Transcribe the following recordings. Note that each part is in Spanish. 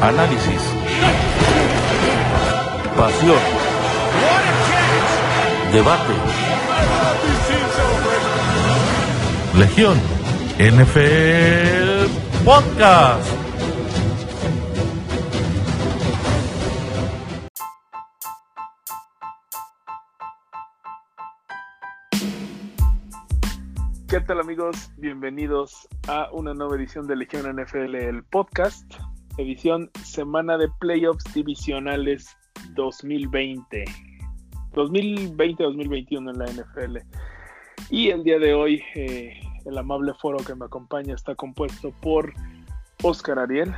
análisis, pasión, debate. Legión NFL Podcast. ¿Qué tal amigos? Bienvenidos a una nueva edición de Legión NFL, el podcast, edición semana de playoffs divisionales 2020, 2020-2021 en la NFL. Y el día de hoy eh, el amable foro que me acompaña está compuesto por Oscar Ariel.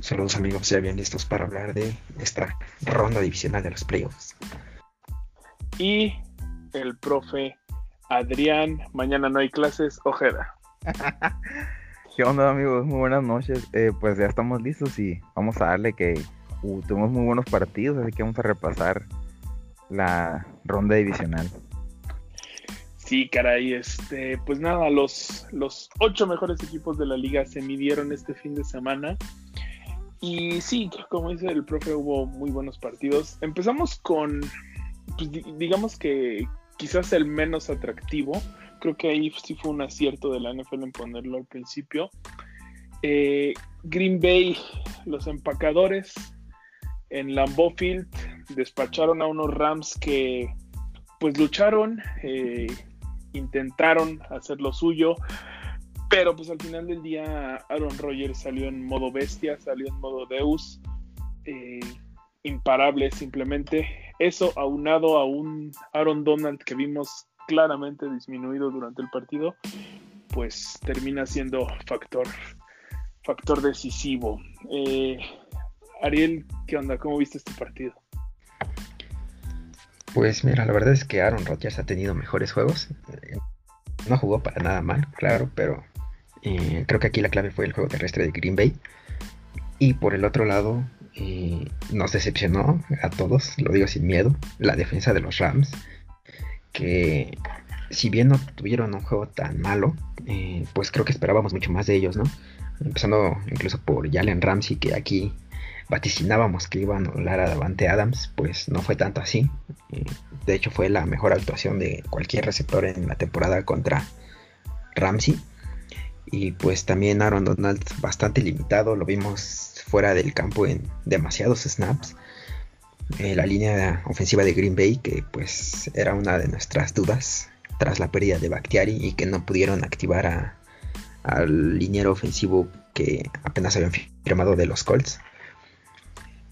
Saludos amigos, ya bien listos para hablar de esta ronda divisional de los playoffs. Y el profe Adrián, mañana no hay clases, Ojeda. ¿Qué onda amigos? Muy buenas noches. Eh, pues ya estamos listos y vamos a darle que uh, tuvimos muy buenos partidos, así que vamos a repasar la ronda divisional. Sí, caray, este, pues nada, los, los ocho mejores equipos de la liga se midieron este fin de semana. Y sí, como dice el profe, hubo muy buenos partidos. Empezamos con, pues, digamos que quizás el menos atractivo. Creo que ahí sí fue un acierto de la NFL en ponerlo al principio. Eh, Green Bay, los empacadores en Lambeau Field despacharon a unos Rams que pues lucharon, eh, intentaron hacer lo suyo, pero pues al final del día Aaron Rodgers salió en modo bestia, salió en modo Deus, eh, imparable simplemente. Eso aunado a un Aaron Donald que vimos claramente disminuido durante el partido, pues termina siendo factor, factor decisivo. Eh, Ariel, ¿qué onda? ¿Cómo viste este partido? Pues mira, la verdad es que Aaron Rodgers ha tenido mejores juegos. No jugó para nada mal, claro, pero eh, creo que aquí la clave fue el juego terrestre de Green Bay. Y por el otro lado, eh, nos decepcionó a todos, lo digo sin miedo, la defensa de los Rams, que si bien no tuvieron un juego tan malo, eh, pues creo que esperábamos mucho más de ellos, ¿no? Empezando incluso por Jalen Ramsey, que aquí vaticinábamos que iban a anular a Adams, pues no fue tanto así. De hecho, fue la mejor actuación de cualquier receptor en la temporada contra Ramsey. Y pues también Aaron Donald bastante limitado, lo vimos fuera del campo en demasiados snaps. Eh, la línea ofensiva de Green Bay, que pues era una de nuestras dudas tras la pérdida de Bakhtiari y que no pudieron activar al liniero ofensivo que apenas habían firmado de los Colts.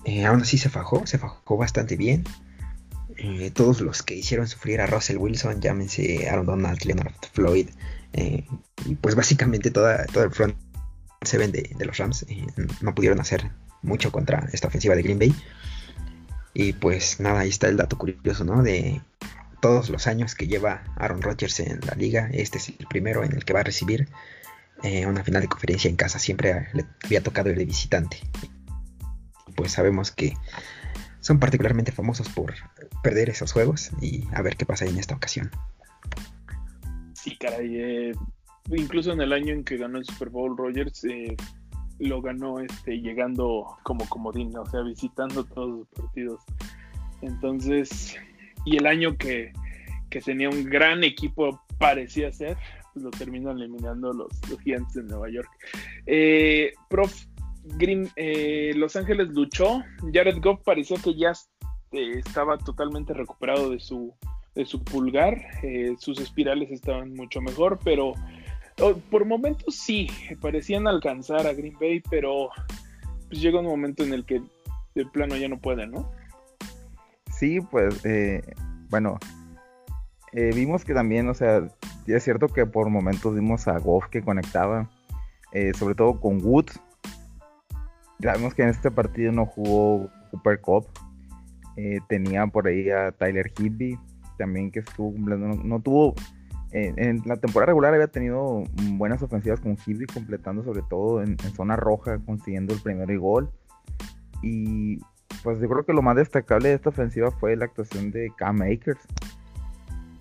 Eh, aún así se fajó, se fajó bastante bien. Eh, todos los que hicieron sufrir a Russell Wilson, llámense Aaron Donald, Leonard Floyd, y pues básicamente toda, todo el front seven de, de los Rams no pudieron hacer mucho contra esta ofensiva de Green Bay. Y pues nada, ahí está el dato curioso, ¿no? De todos los años que lleva Aaron Rodgers en la liga, este es el primero en el que va a recibir una final de conferencia en casa. Siempre le había tocado el de visitante pues sabemos que son particularmente famosos por perder esos juegos y a ver qué pasa en esta ocasión. Sí, caray. Eh, incluso en el año en que ganó el Super Bowl Rogers, eh, lo ganó este, llegando como comodín, o sea, visitando todos los partidos. Entonces, y el año que, que tenía un gran equipo, parecía ser, lo terminan eliminando los, los Giants de Nueva York. Eh, prof, Green, eh, Los Ángeles luchó. Jared Goff parecía que ya eh, estaba totalmente recuperado de su, de su pulgar. Eh, sus espirales estaban mucho mejor, pero por momentos sí, parecían alcanzar a Green Bay, pero pues llega un momento en el que de plano ya no puede, ¿no? Sí, pues bueno, vimos que también, o sea, es cierto que por momentos vimos a Goff que conectaba, sobre todo con Woods Sabemos que en este partido no jugó Cooper Cup. Eh, tenía por ahí a Tyler Hibby, también que estuvo cumpliendo. No, tuvo. En la temporada regular había tenido buenas ofensivas con Hibby, completando sobre todo en, zona roja, consiguiendo el primer gol. Y pues yo creo que lo más destacable de esta ofensiva fue la actuación de Cam Akers.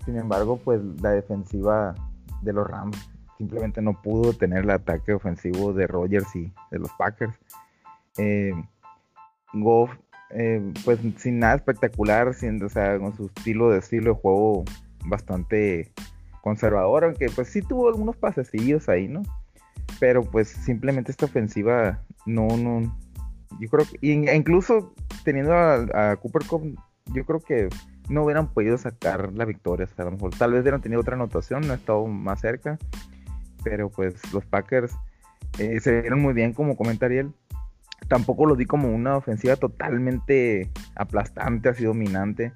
Sin embargo, pues la defensiva de los Rams simplemente no pudo tener el ataque ofensivo de Rogers y de los Packers. Eh, Goff, eh, pues sin nada espectacular, sin, o sea, con su estilo de estilo de juego bastante conservador, aunque pues sí tuvo algunos pasecillos ahí, ¿no? Pero pues simplemente esta ofensiva no, no, yo creo que, incluso teniendo a, Cooper Cup, yo creo que no hubieran podido sacar la victoria, a lo mejor tal vez hubieran tenido otra anotación, no ha estado más cerca, pero pues los Packers eh, se vieron muy bien como comenta Ariel, tampoco lo di como una ofensiva totalmente aplastante, así dominante.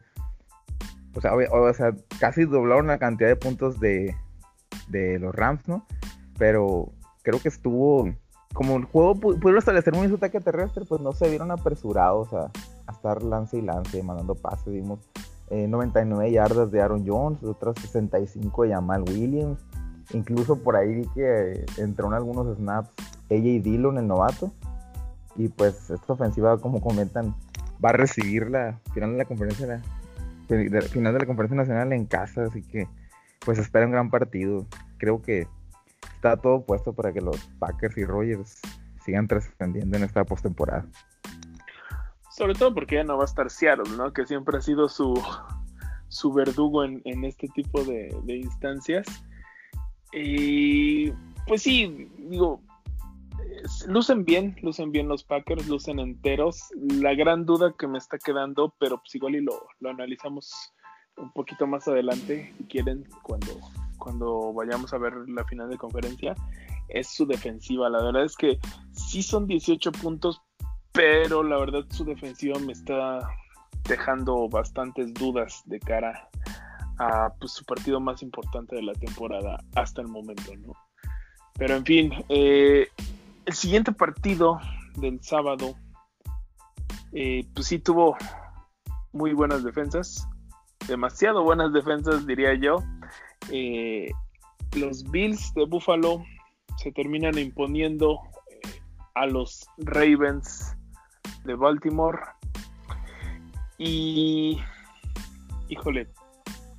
O sea, o, sea, casi doblaron la cantidad de puntos de, de los Rams, ¿no? Pero creo que estuvo. Como el juego pudieron establecer un ataque terrestre, pues no se vieron apresurados a, a estar lance y lance, mandando pases. Vimos 99 eh, yardas de Aaron Jones, otras 65 de Jamal Williams. Incluso por ahí vi que entró en algunos snaps AJ Dillon, el novato. Y pues esta ofensiva, como comentan, va a recibir la final de la conferencia final de la conferencia nacional en casa, así que pues espera un gran partido. Creo que está todo puesto para que los Packers y Rogers sigan trascendiendo en esta postemporada. Sobre todo porque ya no va a estar Seattle, ¿no? Que siempre ha sido su, su verdugo en, este tipo de, de instancias. Y pues sí, digo, lucen bien, lucen bien los Packers, lucen enteros. La gran duda que me está quedando, pero pues igual y lo, analizamos un poquito más adelante, si quieren, cuando, cuando vayamos a ver la final de conferencia, es su defensiva. La verdad es que sí son 18 puntos, pero la verdad su defensiva me está dejando bastantes dudas de cara a pues, su partido más importante de la temporada hasta el momento, ¿no? Pero en fin, eh, el siguiente partido del sábado, eh, pues sí tuvo muy buenas defensas, demasiado buenas defensas diría yo. Eh, los Bills de Buffalo se terminan imponiendo eh, a los Ravens de Baltimore. Y, híjole,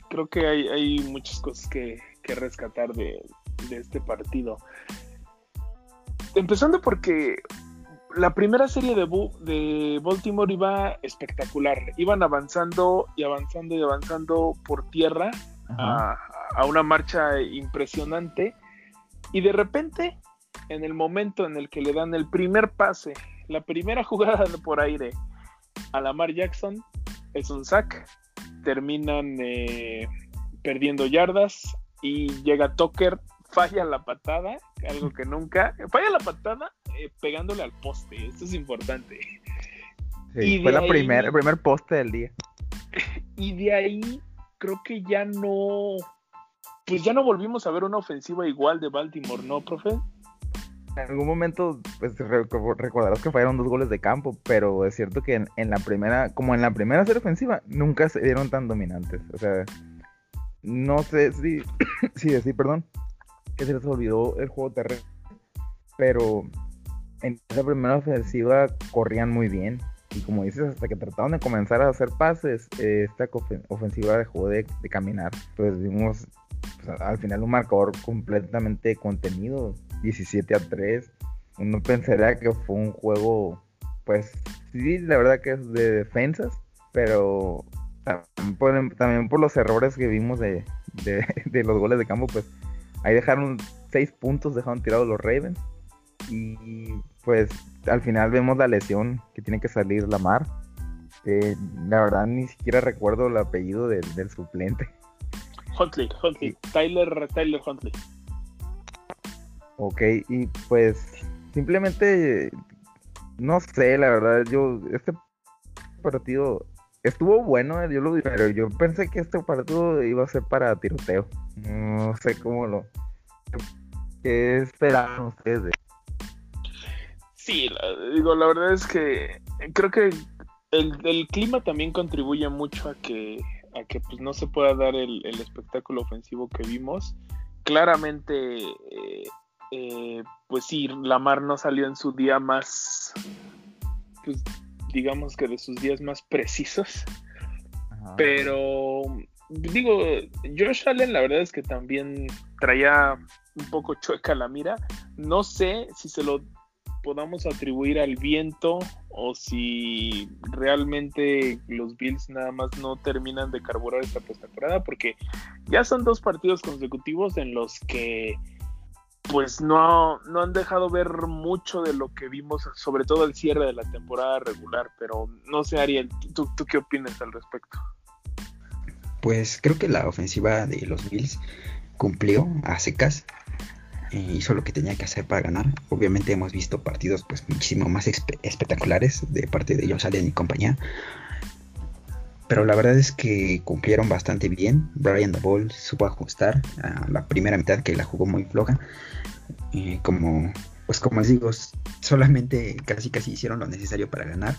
creo que hay, muchas cosas que, rescatar de, de este partido empezando porque la primera serie de, de Baltimore iba espectacular. Iban avanzando y avanzando y avanzando por tierra a, una marcha impresionante. Y de repente, en el momento en el que le dan el primer pase, la primera jugada por aire a Lamar Jackson, es un sack. Terminan eh, perdiendo yardas y llega Tucker falla la patada, algo que nunca, falla la patada eh, pegándole al poste, esto es importante. y fue la el primer poste del día. Y de ahí creo que ya no, pues ya no volvimos a ver una ofensiva igual de Baltimore, ¿no, profe? En algún momento, pues recordarás que fallaron dos goles de campo, pero es cierto que en, la primera, como en la primera serie ofensiva, nunca se dieron tan dominantes. O sea, no sé si, sí, sí, perdón, que se les olvidó el juego terrestre. Pero en esa primera ofensiva corrían muy bien. Y como dices, hasta que trataron de comenzar a hacer pases, eh, esta ofensiva dejó de, caminar. Pues vimos al final un marcador completamente contenido, 17 a 3. Uno pensaría que fue un juego, pues sí, la verdad que es de defensas, pero también por, los errores que vimos de, de los goles de campo, pues Ahí dejaron seis puntos, dejaron tirados los Ravens. Y pues al final vemos la lesión que tiene que salir Lamar. Eh, la verdad ni siquiera recuerdo el apellido del, suplente. Huntley, Huntley, Tyler, Tyler Huntley. Ok, y pues simplemente no sé, la verdad, yo este partido estuvo bueno, yo lo pero yo pensé que este partido iba a ser para tiroteo. No sé cómo lo. ¿Qué esperaban ustedes? Sí, digo, la verdad es que creo que el, clima también contribuye mucho a que, a que pues, no se pueda dar el, espectáculo ofensivo que vimos. Claramente, eh, eh, pues sí, Lamar no salió en su día más, pues digamos que de sus días más precisos. Pero digo, Josh Allen la verdad es que también traía un poco chueca la mira. No sé si se lo podamos atribuir al viento o si realmente los Bills nada más no terminan de carburar esta postemporada porque ya son dos partidos consecutivos en los que pues no, no han dejado ver mucho de lo que vimos, sobre todo el cierre de la temporada regular, pero no sé Ariel, ¿tú, tú qué opinas al respecto? Pues creo que la ofensiva de los Bills cumplió a secas eh, hizo lo que tenía que hacer para ganar. Obviamente hemos visto partidos pues muchísimo más espectaculares de parte de Josh Allen y compañía. Pero la verdad es que cumplieron bastante bien. Brian Ball supo ajustar a la primera mitad que la jugó muy floja. Como pues como les digo, solamente casi casi hicieron lo necesario para ganar.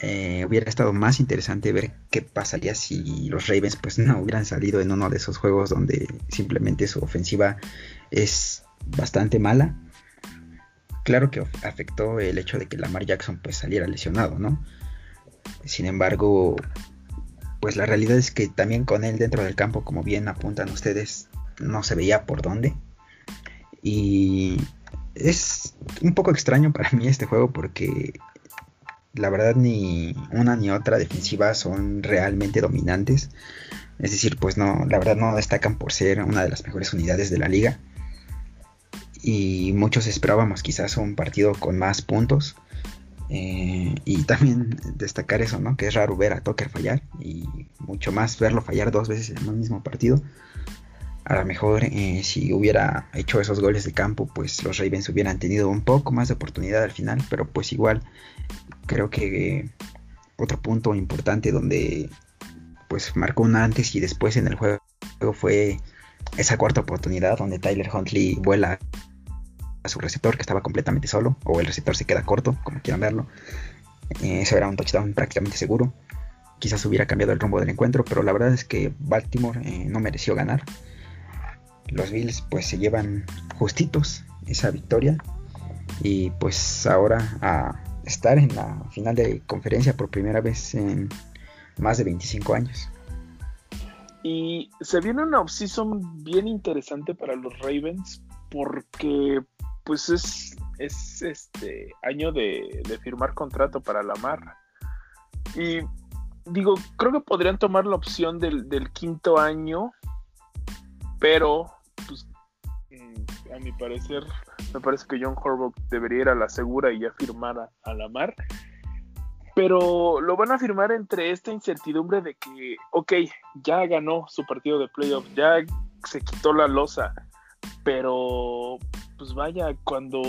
Eh, hubiera estado más interesante ver qué pasaría si los Ravens pues no hubieran salido en uno de esos juegos donde simplemente su ofensiva es bastante mala. Claro que afectó el hecho de que Lamar Jackson pues saliera lesionado, ¿no? Sin embargo, pues la realidad es que también con él dentro del campo, como bien apuntan ustedes, no se veía por dónde. Y es un poco extraño para mí este juego porque la verdad ni una ni otra defensiva son realmente dominantes. Es decir, pues no, la verdad no destacan por ser una de las mejores unidades de la liga y muchos esperábamos quizás un partido con más puntos. Eh, y también destacar eso, ¿no? Que es raro ver a Tucker fallar y mucho más verlo fallar dos veces en un mismo partido. A lo mejor eh, si hubiera hecho esos goles de campo, pues los Ravens hubieran tenido un poco más de oportunidad al final, pero pues igual creo que otro punto importante donde pues marcó un antes y después en el juego fue esa cuarta oportunidad donde Tyler Huntley vuela a su receptor que estaba completamente solo, o el receptor se queda corto, como quieran verlo. Eh, eso era un touchdown prácticamente seguro. Quizás hubiera cambiado el rumbo del encuentro, pero la verdad es que Baltimore eh, no mereció ganar. Los Bills pues se llevan justitos esa victoria y pues ahora a estar en la final de conferencia por primera vez en más de 25 años. Y se viene una offseason bien interesante para los Ravens porque pues es, es este año de, firmar contrato para la mar. Y digo, creo que podrían tomar la opción del, quinto año, pero pues, mm, a mi parecer, me parece que John Horvath debería ir a la segura y ya firmar a, a la mar. Pero lo van a firmar entre esta incertidumbre de que, ok, ya ganó su partido de playoff, ya se quitó la losa, pero pues vaya, cuando,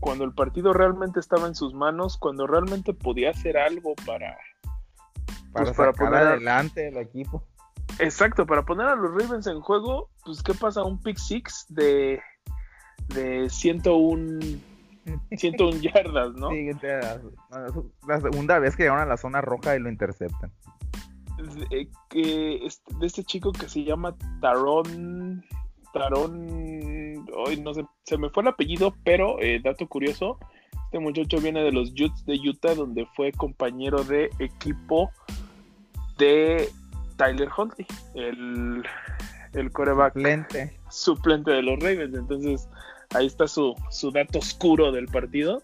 cuando el partido realmente estaba en sus manos, cuando realmente podía hacer algo para, para, pues, poner adelante el equipo. Exacto, para poner a los Ravens en juego, pues ¿qué pasa? Un pick six de, de 101, 101 yardas, ¿no? Sí, la segunda vez que llegaron a la zona roja y lo interceptan. De, que, de este chico que se llama Taron Tarón, hoy no sé, se me fue el apellido, pero eh, dato curioso, este muchacho viene de los Utes de Utah, donde fue compañero de equipo de Tyler Huntley, el, el coreback suplente. suplente de los Ravens. Entonces, ahí está su, su dato oscuro del partido.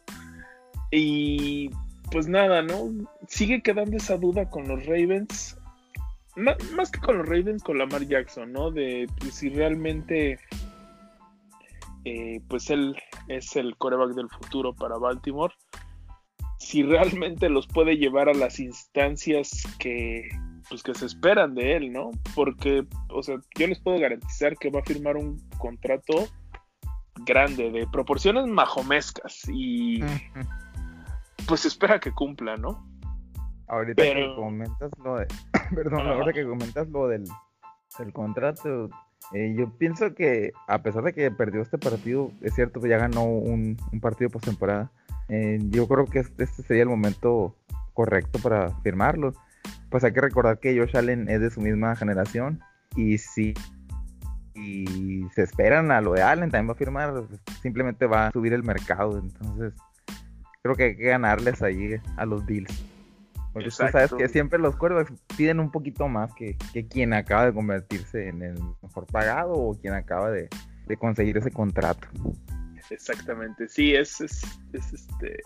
Y pues nada, ¿no? Sigue quedando esa duda con los Ravens más, que con los Ravens, con Lamar Jackson, ¿no? De pues, si realmente, eh, pues él es el coreback del futuro para Baltimore. Si realmente los puede llevar a las instancias que, pues, que se esperan de él, ¿no? Porque, o sea, yo les puedo garantizar que va a firmar un contrato grande, de proporciones majomescas y pues espera que cumpla, ¿no? Ahorita que comentas lo de, perdón, ahora que comentas lo del, contrato, eh, yo pienso que a pesar de que perdió este partido, es cierto que ya ganó un, partido postemporada, eh, yo creo que este, este, sería el momento correcto para firmarlo. Pues hay que recordar que Josh Allen es de su misma generación y si y se esperan a lo de Allen también va a firmar, simplemente va a subir el mercado, entonces creo que hay que ganarles ahí a los Bills. Porque tú sabes que siempre los quarterbacks piden un poquito más que, que, quien acaba de convertirse en el mejor pagado o quien acaba de, de conseguir ese contrato. Exactamente, sí, es, es, es, este.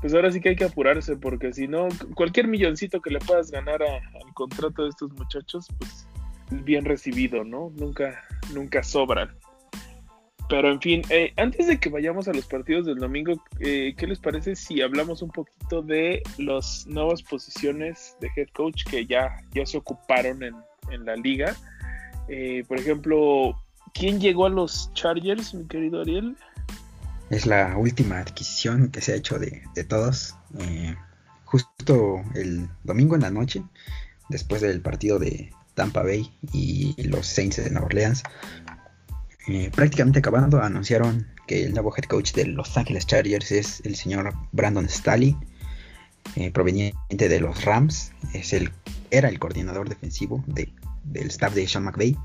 Pues ahora sí que hay que apurarse, porque si no, cualquier milloncito que le puedas ganar al contrato de estos muchachos, pues es bien recibido, ¿no? Nunca, nunca sobran. Pero en fin, eh, antes de que vayamos a los partidos del domingo, eh, ¿qué les parece si hablamos un poquito de las nuevas posiciones de head coach que ya, ya se ocuparon en, en la liga? Eh, por ejemplo, ¿quién llegó a los Chargers, mi querido Ariel? Es la última adquisición que se ha hecho de, de todos. justo el domingo en la noche, después del partido de Tampa Bay y los Saints de Nueva Orleans, eh, prácticamente acabando, anunciaron que el nuevo head coach de Los Angeles Chargers es el señor Brandon Staley, eh, proveniente de los Rams. Es el, era el coordinador defensivo del staff de Sean McVay.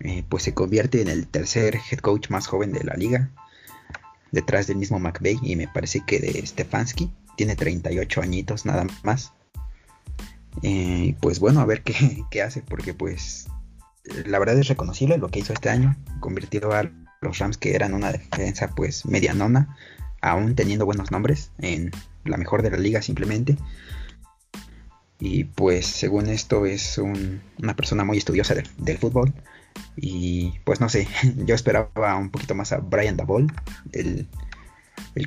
Eh, pues se convierte en el tercer head coach más joven de la liga, detrás del mismo McVay y me parece que de Stefanski. Tiene 38 añitos nada más. pues bueno, a ver qué, qué hace, porque pues la verdad es reconocible lo que hizo este año. Convirtió a los Rams que eran una defensa pues medianona, aún teniendo buenos nombres, en la mejor de la liga simplemente. Y pues según esto es una persona muy estudiosa del, fútbol. Y pues no sé, yo esperaba un poquito más a Brian Dabol, el,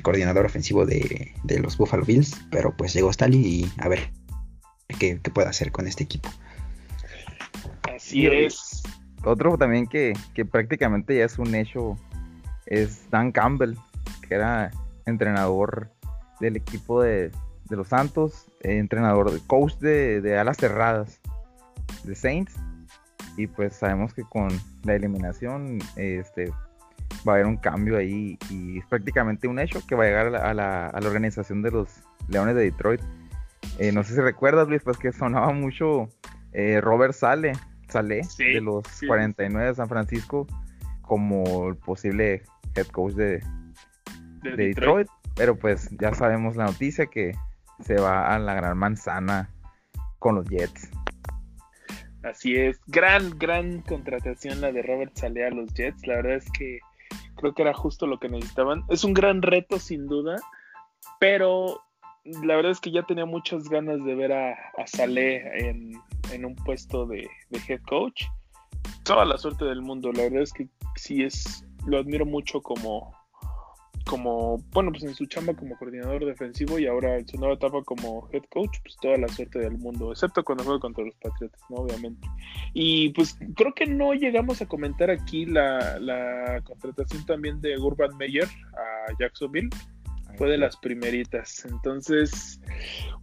coordinador ofensivo de, los Buffalo Bills, pero pues llegó Staley y a ver qué, qué puede hacer con este equipo. Así es. Otro también que, prácticamente ya es un hecho es Dan Campbell, que era entrenador del equipo de, los Santos, eh, entrenador, de coach de, alas cerradas de Saints. Y pues sabemos que con la eliminación este, va a haber un cambio ahí y es prácticamente un hecho que va a llegar a la, organización de los Leones de Detroit. Eh, no sé si recuerdas, Luis, pues que sonaba mucho eh, Robert Sale, Sale de los 49 de San Francisco como el posible head coach de, Detroit. Pero pues ya sabemos la noticia que se va a la gran manzana con los Jets. Así es, gran, gran contratación la de Robert Sale a los Jets. La verdad es que creo que era justo lo que necesitaban. Es un gran reto sin duda, pero la verdad es que ya tenía muchas ganas de ver a, Saleh en, en un puesto de, head coach. Toda la suerte del mundo, la verdad es que sí es, lo admiro mucho como, como, bueno, pues en su chamba como coordinador defensivo y ahora en su nueva etapa como head coach, pues toda la suerte del mundo, excepto cuando juega contra los Patriotas, ¿no? Obviamente. Y pues creo que no llegamos a comentar aquí la, la contratación también de Urban Meyer a Jacksonville. Fue de las primeritas. Entonces,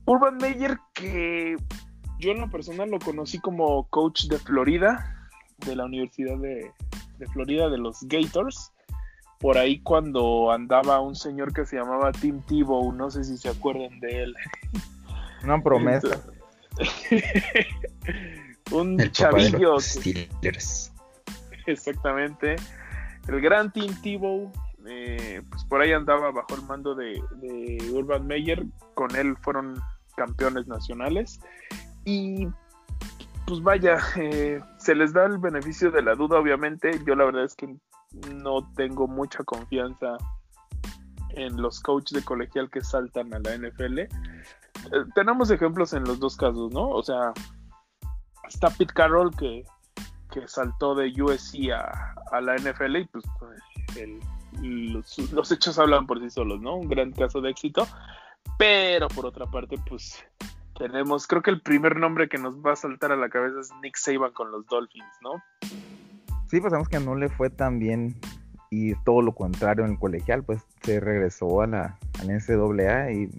Urban Meyer que yo en lo personal lo conocí como coach de Florida, de la Universidad de, Florida, de los Gators. Por ahí cuando andaba un señor que se llamaba Tim Tebow, no sé si se acuerdan de él. Una promesa. un chavillo. Exactamente. El gran Tim Tebow, eh, pues por ahí andaba bajo el mando de, de Urban Meyer. Con él fueron campeones nacionales. Y pues vaya, eh, se les da el beneficio de la duda, obviamente. Yo la verdad es que no tengo mucha confianza en los coaches de colegial que saltan a la NFL. Eh, tenemos ejemplos en los dos casos, ¿no? O sea, está Pete Carroll que, que saltó de USC a, la NFL y pues los, los, hechos hablan por sí solos, ¿no? Un gran caso de éxito. Pero por otra parte, pues tenemos, creo que el primer nombre que nos va a saltar a la cabeza es Nick Saban con los Dolphins, ¿no? Sí, pues sabemos que no le fue tan bien y todo lo contrario en el colegial, pues se regresó a la, NCAA y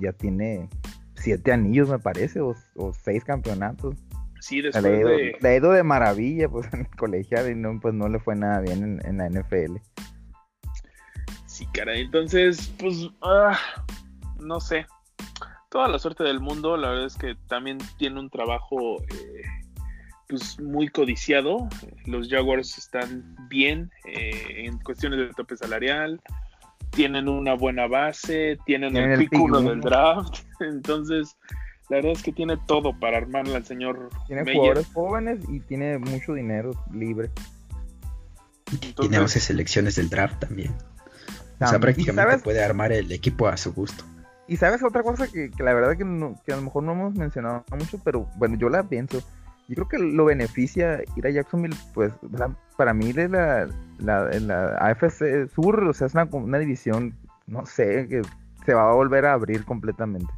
ya tiene siete anillos, me parece, o, seis campeonatos. Sí, después le, de... le ha ido de maravilla pues en el colegial y no, pues no le fue nada bien en, la NFL. Sí, caray, entonces, pues, ah, no sé, toda la suerte del mundo. La verdad es que también tiene un trabajo eh, pues muy codiciado. Los Jaguars están bien eh, en cuestiones de tope salarial. tienen una buena base, tienen, Tienen el el pick uno del draft, entonces la verdad es que tiene todo para armarle al señor Tiene Meyer. jugadores jóvenes y tiene mucho dinero libre. Y tiene Entonces- 11 selecciones del draft también. O sea, prácticamente ¿Y sabes, puede armar el equipo a su gusto. y sabes otra cosa que, que la verdad que, no- que a lo mejor no hemos mencionado mucho, pero bueno, yo la pienso. Yo creo que lo beneficia ir a Jacksonville, pues para mí de la, la, en la AFC Sur, o sea, es una, una división, no sé, que se va a volver a abrir completamente.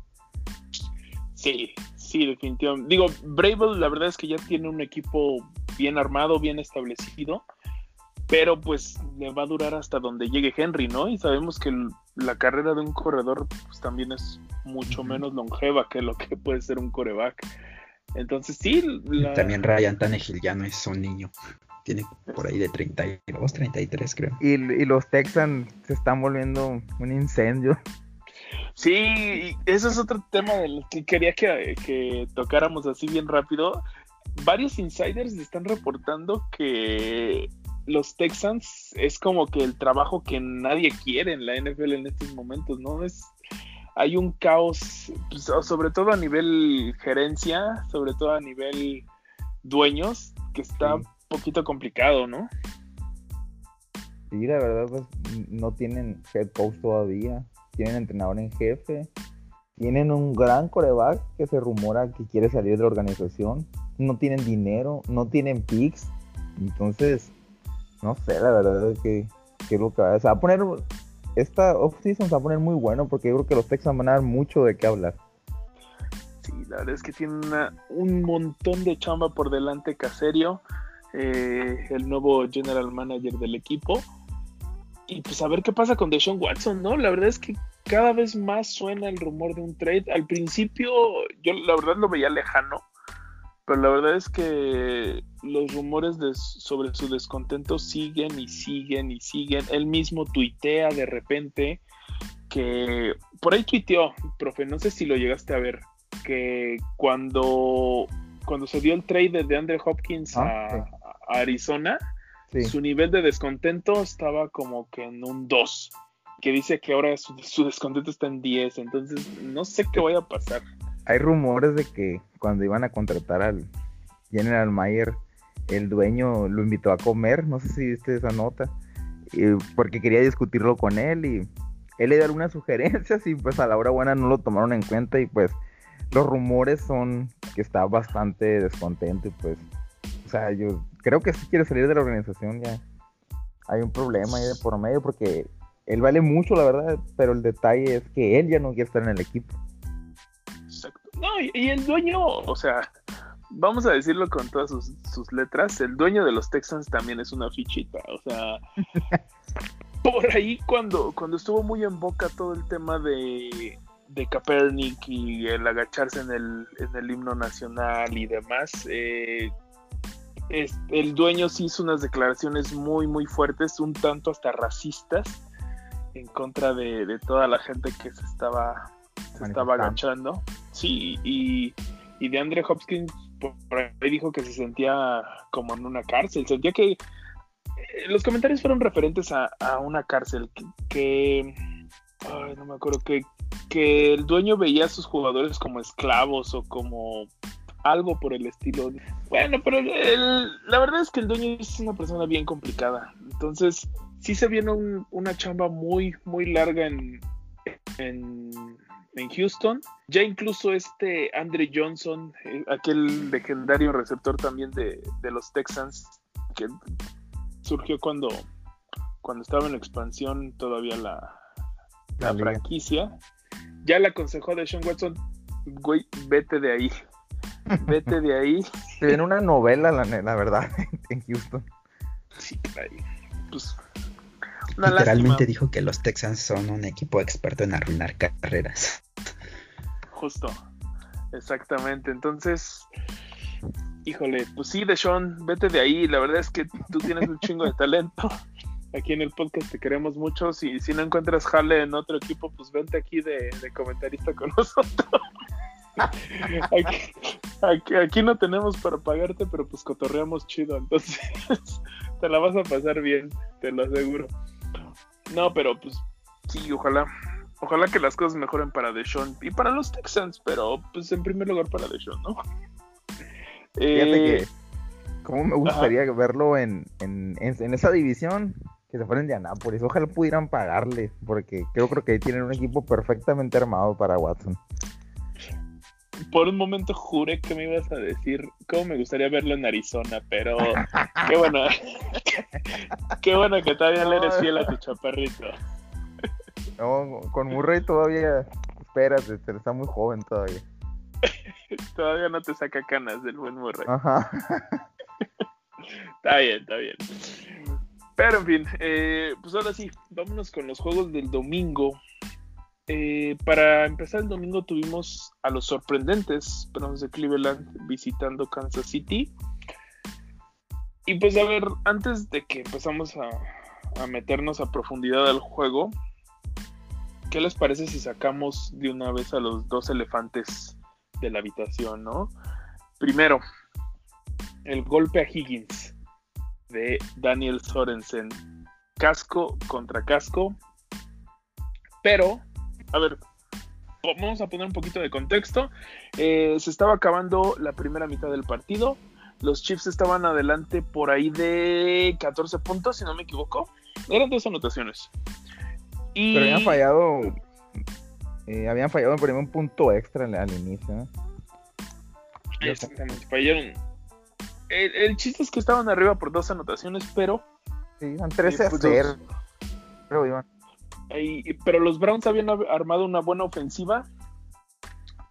Sí, sí, definitivamente. Digo, Bravel la verdad es que ya tiene un equipo bien armado, bien establecido, pero pues le va a durar hasta donde llegue Henry, ¿no? Y sabemos que la carrera de un corredor pues también es mucho menos longeva que lo que puede ser un coreback. Entonces sí, la- También Ryan Tannehill ya no es un niño. Tiene por ahí de 32, 33 creo. Y, y los Texans se están volviendo un incendio. Sí, y eso es otro tema del que quería que, que tocáramos así bien rápido. Varios insiders están reportando que los Texans es como que el trabajo que nadie quiere en la NFL en estos momentos, ¿no? Es hay un caos, pues, sobre todo a nivel gerencia, sobre todo a nivel dueños, que está Sí. un poquito complicado, ¿no? Sí, la verdad, pues no tienen head coach todavía. Tienen entrenador en jefe. Tienen un gran coreback que se rumora que quiere salir de la organización. No tienen dinero, no tienen picks. Entonces, no sé, la verdad es que, que es lo que va a... Se va a poner... Esta offseason se va a poner muy bueno porque yo creo que los Texans van a dar mucho de qué hablar. Sí, la verdad es que tiene una- un montón de chamba por delante Caserio, eh, el nuevo general manager del equipo. Y pues a ver qué pasa con Deshaun Watson, ¿no? La verdad es que cada vez más suena el rumor de un trade. Al principio yo la verdad lo veía lejano, pero la verdad es que los rumores de- sobre su descontento siguen y siguen y siguen. Él mismo tuitea de repente que por ahí tuiteó, profe, no sé si lo llegaste a ver, que cuando, cuando se dio el trade de Andre Hopkins Ah, a, sí. a Arizona, Sí. su nivel de descontento estaba como que en un 2, que dice que ahora su, su descontento está en 10, entonces no sé qué vaya a pasar. Hay rumores de que cuando iban a contratar al General Mayer, el dueño lo invitó a comer, no sé si viste esa nota, porque quería discutirlo con él y él le dio algunas sugerencias y pues a la hora buena no lo tomaron en cuenta y pues los rumores son que está bastante descontento y pues, o sea, yo creo que sí quiere salir de la organización ya. Hay un problema ahí de por medio porque él vale mucho, la verdad, pero el detalle es que él ya no quiere estar en el equipo. No, y, y el dueño, o sea, vamos a decirlo con todas sus, sus letras, el dueño de los Texans también es una fichita, o sea, por ahí cuando, cuando estuvo muy en boca todo el tema de, de Kaepernick y el agacharse en el, en el himno nacional y demás, eh, es- el dueño sí hizo unas declaraciones muy, muy fuertes, un tanto hasta racistas, en contra de, de toda la gente que se estaba, se estaba agachando. Sí, y, y de Andre Hopkins por ahí dijo que se sentía como en una cárcel, sentía que eh, los comentarios fueron referentes a, a una cárcel, que, ay, no me acuerdo, que, que el dueño veía a sus jugadores como esclavos o como algo por el estilo. Bueno, pero la verdad es que el dueño es una persona bien complicada, entonces sí se viene un- una chamba muy, muy larga en, en Houston. Ya incluso este Andre Johnson, eh, aquel legendario receptor también de, de los Texans, que surgió cuando, cuando estaba en expansión todavía la, la franquicia, ya le aconsejó a Deshaun Watson, güey, vete de ahí, vete de ahí. Se viene una novela, la, la verdad, en Houston. Sí. Pues, una Literalmente lástima. dijo que los Texans son un equipo experto en arruinar carreras. Justo, exactamente. Entonces, híjole, pues sí, Deshaun, vete de ahí. La verdad es que tú tienes un chingo de talento. Aquí en el podcast te queremos mucho. Si, si no encuentras jale en otro equipo, pues vente aquí de, comentarista con nosotros. Aquí, aquí, aquí no tenemos para pagarte, pero pues cotorreamos chido. Entonces, te la vas a pasar bien, te lo aseguro. No, pero pues Sí, ojalá. Ojalá que las cosas mejoren para Deshaun y para los Texans, pero pues en primer lugar para Deshaun, ¿no? Fíjate Eh, que, ¿cómo me gustaría verlo en, en, en- en esa división? Que se fuera en Indianápolis. Ojalá pudieran pagarle, porque creo, creo que ahí tienen un equipo perfectamente armado para Watson. por un momento juré que me ibas a decir cómo me gustaría verlo en Arizona, pero qué bueno. qué bueno que todavía le eres fiel a tu chaparrito. No, con Murray todavía, espérate, pero está muy joven todavía. Todavía no te saca canas del buen Murray. Ajá. Está bien, está bien. Pero en fin, eh, pues ahora sí, vámonos con los juegos del domingo. Eh, para empezar el domingo tuvimos a los sorprendentes Browns de Cleveland visitando Kansas City. Y pues a ver, antes de que empezamos a, a meternos a profundidad al juego, ¿qué les parece si sacamos de una vez a los dos elefantes de la habitación, no? Primero, el golpe a Higgins de Daniel Sorensen. Casco contra casco. Pero, a ver, vamos a poner un poquito de contexto. Eh, se estaba acabando la primera mitad del partido. Los Chiefs estaban adelante por ahí de 14 puntos, si no me equivoco. Eran dos anotaciones. Y... Pero habían fallado. eh, habían fallado por un punto extra al, al inicio. ¿no? Exactamente, fallaron. El, el chiste es que estaban arriba por dos anotaciones, pero Sí, iban 13 a pues, 0. Pero iban. Pero los Browns habían ab- armado una buena ofensiva.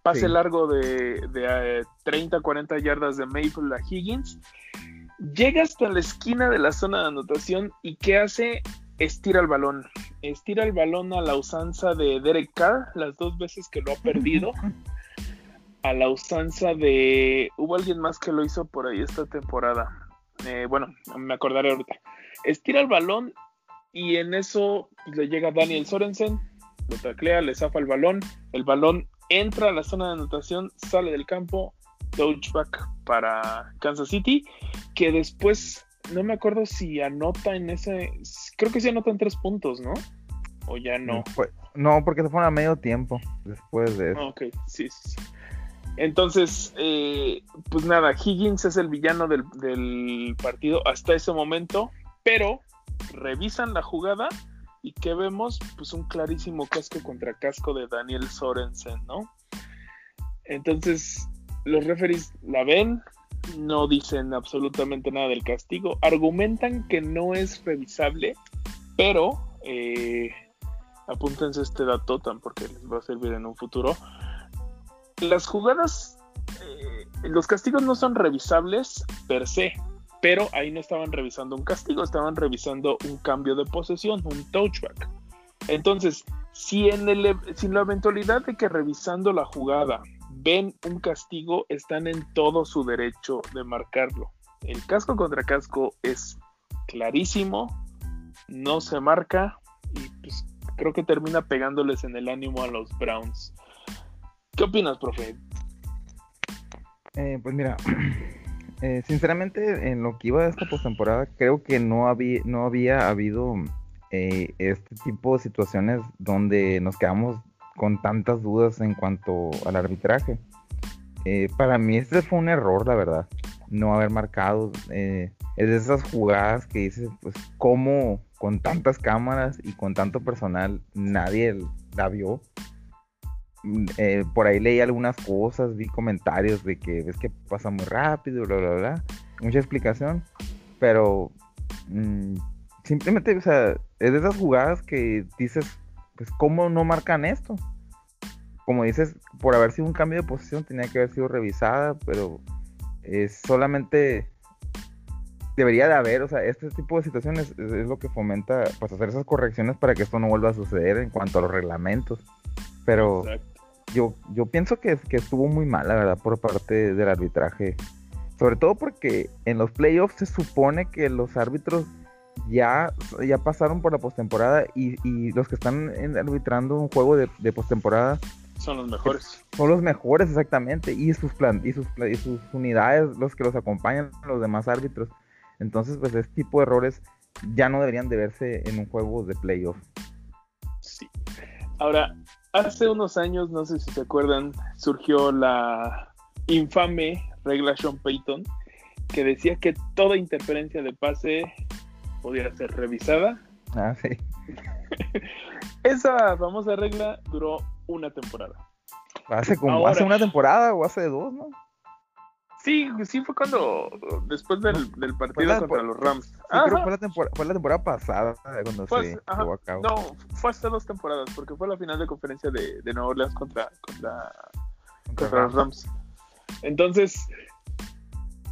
Pase Sí. largo de, de, eh, 30, 40 yardas de Maple a Higgins. Llega hasta la esquina de la zona de anotación y ¿qué hace? Estira el balón. Estira el balón a la usanza de Derek Carr, las dos veces que lo ha perdido. A la usanza de... Hubo alguien más que lo hizo por ahí esta temporada. Eh, bueno, me acordaré ahorita. Estira el balón y en eso pues, le llega Daniel Sorensen, lo taclea, le zafa el balón, el balón entra a la zona de anotación, sale del campo, touchback para Kansas City, que después, no me acuerdo si anota en ese, creo que sí anotan tres puntos, ¿no? O ya no. Fue- no, porque se fueron a medio tiempo después de eso. Ah, Ok, sí, sí, sí. Entonces, eh, pues nada, Higgins es el villano del, del partido hasta ese momento, pero revisan la jugada y ¿qué vemos? Pues un clarísimo casco contra casco de Daniel Sorensen, ¿no? Entonces, los referees la ven, no dicen absolutamente nada del castigo, argumentan que no es revisable, pero eh, apúntense este dato tan porque les va a servir en un futuro. Las jugadas, eh, los castigos no son revisables per se, pero ahí no estaban revisando un castigo, estaban revisando un cambio de posesión, un touchback. Entonces, si si la eventualidad de que revisando la jugada ven un castigo, están en todo su derecho de marcarlo. El casco contra casco es clarísimo, no se marca y pues creo que termina pegándoles en el ánimo a los Browns. ¿Qué opinas, profe? Eh, pues mira, eh, sinceramente en lo que iba de esta postemporada creo que no había, no había habido eh, este tipo de situaciones donde nos quedamos con tantas dudas en cuanto al arbitraje. Eh, para mí este fue un error, la verdad, no haber marcado. eh, es de esas jugadas que dices, pues, ¿cómo con tantas cámaras y con tanto personal nadie la vio? Mm, eh, por ahí leí algunas cosas, vi comentarios de que ves que pasa muy rápido, bla, bla, bla. Mucha explicación, pero mm, simplemente, o sea, es de esas jugadas que dices, pues, ¿cómo no marcan esto? Como dices, por haber sido un cambio de posición tenía que haber sido revisada, pero es solamente debería de haber, o sea, este tipo de situaciones es, es lo que fomenta, pues, hacer esas correcciones para que esto no vuelva a suceder en cuanto a los reglamentos. Pero Exacto. yo, yo pienso que, que estuvo muy mal, la verdad, por parte del arbitraje. Sobre todo porque en los playoffs se supone que los árbitros ya, ya pasaron por la postemporada y, y los que están arbitrando un juego de, de postemporada Son los mejores. son los mejores exactamente y sus plan y sus y sus unidades los que los acompañan los demás árbitros entonces pues este tipo de errores ya no deberían de verse en un juego de playoff Sí. Ahora, hace unos años, no sé si se acuerdan, surgió la infame regla Sean Payton, que decía que toda interferencia de pase podía ser revisada. Ah, sí. Esa famosa regla duró una temporada. Hace como Ahora- hace una temporada o hace dos, ¿no? Sí, sí fue cuando, después del, del partido la- contra los Rams. Sí, creo fue la, tempor- fue la temporada pasada cuando Fue- se ajá, llevó a cabo. No, fue hace dos temporadas, porque fue la final de conferencia de, de Nueva Orleans contra, contra, Contra contra los Rams. Rams. Entonces,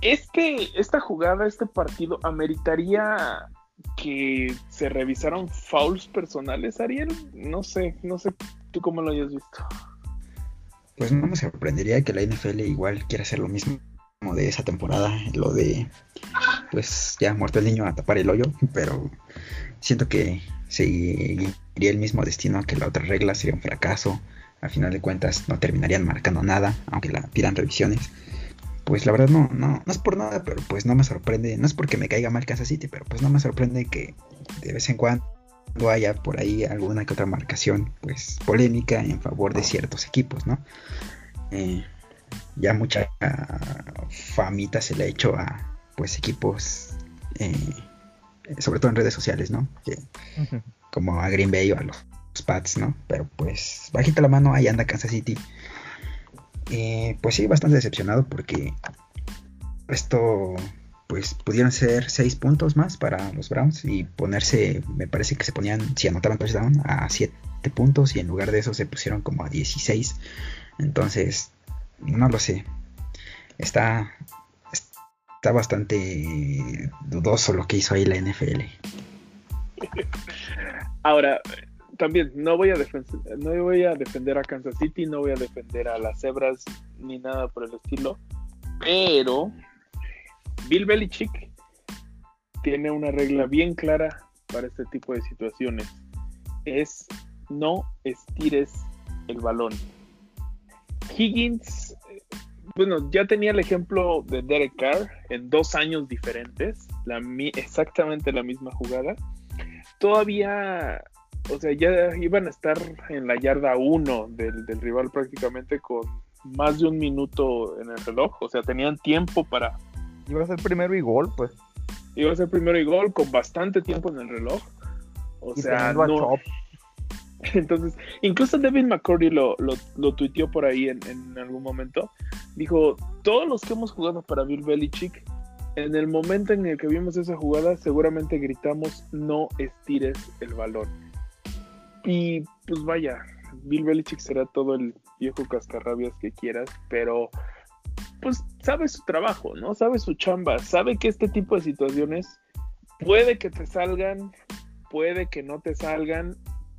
este, esta jugada, este partido, ameritaría que se revisaron fouls personales, Ariel. No sé, no sé tú cómo lo hayas visto. Pues no me sorprendería que la NFL igual quiera hacer lo mismo de esa temporada, lo de pues ya muerto el niño a tapar el hoyo, pero siento que seguiría el mismo destino que la otra regla, sería un fracaso, a final de cuentas no terminarían marcando nada, aunque la pidan revisiones. Pues la verdad no, no, no es por nada, pero pues no me sorprende, no es porque me caiga mal Kansas City, pero pues no me sorprende que de vez en cuando haya por ahí alguna que otra marcación pues polémica en favor de ciertos equipos, ¿no? Eh, ya mucha famita se le ha hecho a pues equipos eh, sobre todo en redes sociales, ¿no? Que- como a Green Bay o a los, los Pats, ¿no? Pero pues bajita la mano, ahí anda Kansas City. Eh, pues sí, bastante decepcionado porque esto pues pudieron ser seis puntos más para los Browns y ponerse, me parece que se ponían, si anotaban touchdown, a siete puntos y en lugar de eso se pusieron como a 16. Entonces, no lo sé. Está, está bastante dudoso lo que hizo ahí la NFL. Ahora, también no voy a defender, no voy a defender a Kansas City, no voy a defender a las cebras ni nada por el estilo, pero Bill Belichick tiene una regla bien clara para este tipo de situaciones. Es no estires el balón. Higgins, eh, bueno, ya tenía el ejemplo de Derek Carr en dos años diferentes, exactamente la misma jugada. Todavía, o sea, ya iban a estar en la yarda 1 del, del rival prácticamente con más de un minuto en el reloj, o sea, tenían tiempo para, Iba a ser primero y gol, pues. iba a ser primero y gol con bastante tiempo en el reloj. O y sea, no. Entonces, incluso David McCurdy lo, lo, lo tuiteó por ahí en, en algún momento. Dijo, todos los que hemos jugado para Bill Belichick, en el momento en el que vimos esa jugada, seguramente gritamos, no estires el balón. Y pues vaya, Bill Belichick será todo el viejo cascarrabias que quieras, pero pues sabe su trabajo, ¿no? Sabe su chamba, sabe que este tipo de situaciones puede que te salgan, puede que no te salgan,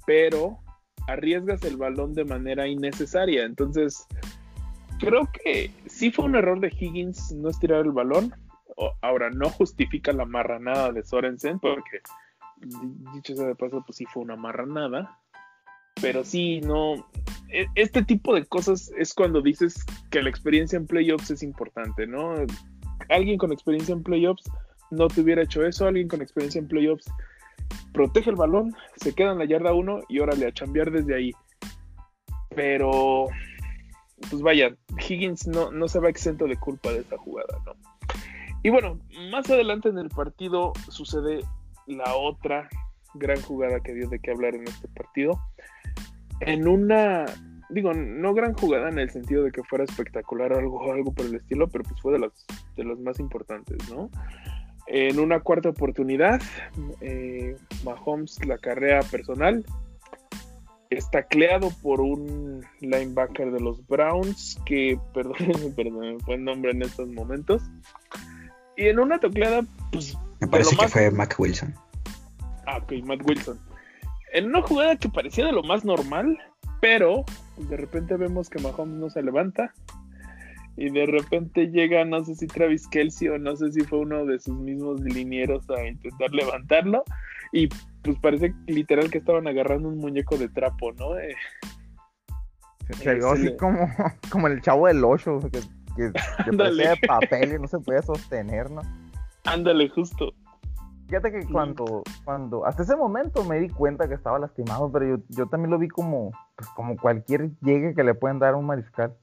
pero arriesgas el balón de manera innecesaria. Entonces, creo que sí fue un error de Higgins no estirar el balón. Ahora, no justifica la marranada de Sorensen, porque dicho sea de paso, pues sí fue una marranada. Pero sí, no. e- Este tipo de cosas es cuando dices que la experiencia en playoffs es importante, ¿no? Alguien con experiencia en playoffs no te hubiera hecho eso, alguien con experiencia en playoffs protege el balón, se queda en la yarda 1 y órale a chambear desde ahí. Pero, pues vaya, Higgins no, no se va exento de culpa de esa jugada, ¿no? Y bueno, más adelante en el partido sucede la otra gran jugada que dio de qué hablar en este partido. En una, digo, no gran jugada en el sentido de que fuera espectacular o algo, algo por el estilo, pero pues fue de las, de las más importantes, ¿no? En una cuarta oportunidad, eh, Mahomes la carrera personal es tacleado por un linebacker de los Browns que, perdón, perdón, fue el nombre en estos momentos. Y en una tacleada, pues, Me parece que más- fue Mac Wilson. Ah, ok, Matt Wilson. En una jugada que parecía de lo más normal, pero de repente vemos que Mahomes no se levanta. Y de repente llega, no sé si Travis Kelsey o no sé si fue uno de sus mismos linieros a intentar levantarlo. Y pues parece literal que estaban agarrando un muñeco de trapo, ¿no? Eh, Se, vio se así le- como, como el chavo del 8, que, que, de papel y no se podía sostener, ¿no? Ándale, justo. Fíjate que cuando, cuando, hasta ese momento me di cuenta que estaba lastimado, pero yo, yo también lo vi como, pues, como cualquier llegue que le pueden dar a un mariscal.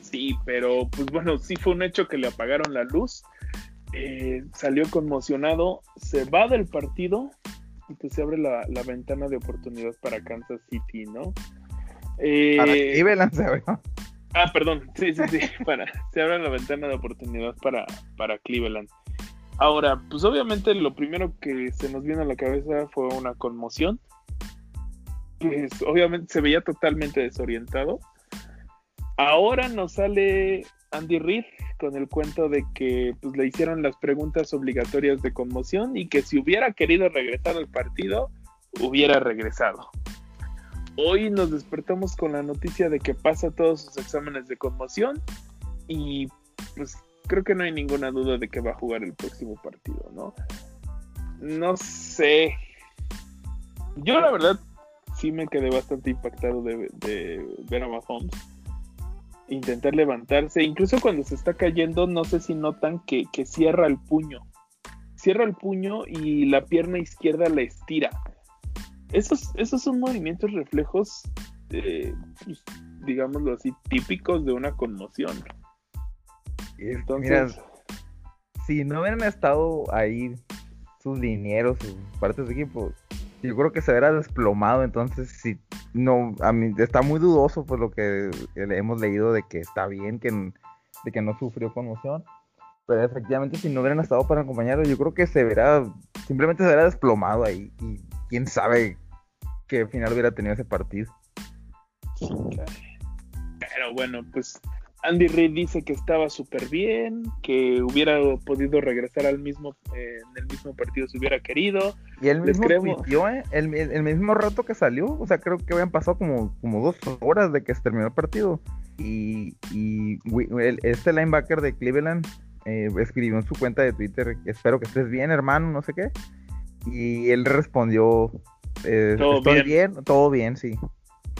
Sí, pero pues bueno, sí fue un hecho que le apagaron la luz. Eh, salió conmocionado, se va del partido y pues se abre la, la ventana de oportunidad para Kansas City, ¿no? Eh, Para Cleveland se abrió. Ah, perdón, sí, sí, sí, para, se abre la ventana de oportunidad para, para Cleveland. Ahora, pues obviamente lo primero que se nos viene a la cabeza fue una conmoción. Pues obviamente se veía totalmente desorientado. Ahora nos sale Andy Reid con el cuento de que pues, le hicieron las preguntas obligatorias de conmoción y que si hubiera querido regresar al partido, hubiera regresado. Hoy nos despertamos con la noticia de que pasa todos sus exámenes de conmoción y pues creo que no hay ninguna duda de que va a jugar el próximo partido, ¿no? No sé. Yo la verdad sí me quedé bastante impactado de, ver a Mahomes intentar levantarse. Incluso cuando se está cayendo, no sé si notan que, que cierra el puño. Cierra el puño y la pierna izquierda la estira. Esos, esos son movimientos reflejos, eh, pues, digámoslo así, típicos de una conmoción. Entonces, Mira, si no hubieran estado ahí sus linieros, sus partes de equipo, yo creo que se hubiera desplomado. Entonces, si no, a mí está muy dudoso por lo que hemos leído de que está bien, que, de que no sufrió conmoción. Pero efectivamente, si no hubieran estado para acompañarlo, yo creo que se verá, simplemente se hubiera desplomado ahí. Y quién sabe qué final hubiera tenido ese partido. Pero bueno, pues Andy Reid dice que estaba súper bien, que hubiera podido regresar al mismo, eh, en el mismo partido si hubiera querido. Y él Les mismo tuiteó, ¿eh? el, el- el mismo rato que salió, o sea, creo que habían pasado como, como dos horas de que se terminó el partido. Y, y el- este linebacker de Cleveland eh, escribió en su cuenta de Twitter, espero que estés bien, hermano, no sé qué. Y él respondió, eh, Todo estoy bien". bien, todo bien, sí.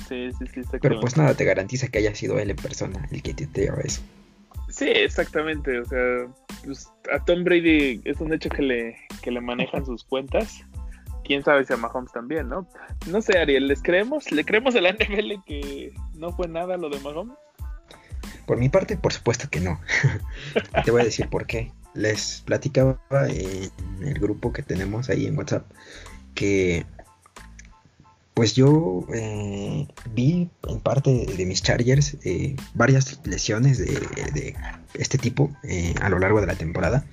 Sí, sí, sí, Pero pues nada te garantiza que haya sido él en persona el que tuiteó eso. Sí, exactamente. O sea, pues, a Tom Brady es un hecho que le, que le manejan sus cuentas. Quién sabe si a Mahomes también, ¿no? No sé, Ariel, ¿les creemos? ¿Le creemos a la NFL que no fue nada lo de Mahomes? Por mi parte, por supuesto que no. Te voy a decir por qué. Les platicaba en el grupo que tenemos ahí en WhatsApp que pues yo eh, vi en parte de, mis Chargers eh, varias lesiones de, este tipo eh, a lo largo de la temporada.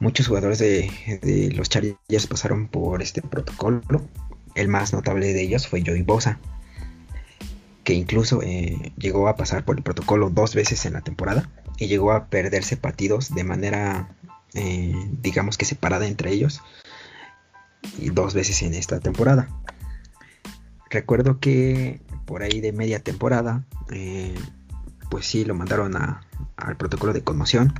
Muchos jugadores de, de los Chargers pasaron por este protocolo. El más notable de ellos fue Joey Bosa, que incluso llegó a pasar por el protocolo dos veces en la temporada y llegó a perderse partidos de manera, digamos que separada entre ellos, y dos veces en esta temporada. Recuerdo que por ahí de media temporada, eh, pues sí, lo mandaron a- al protocolo de conmoción,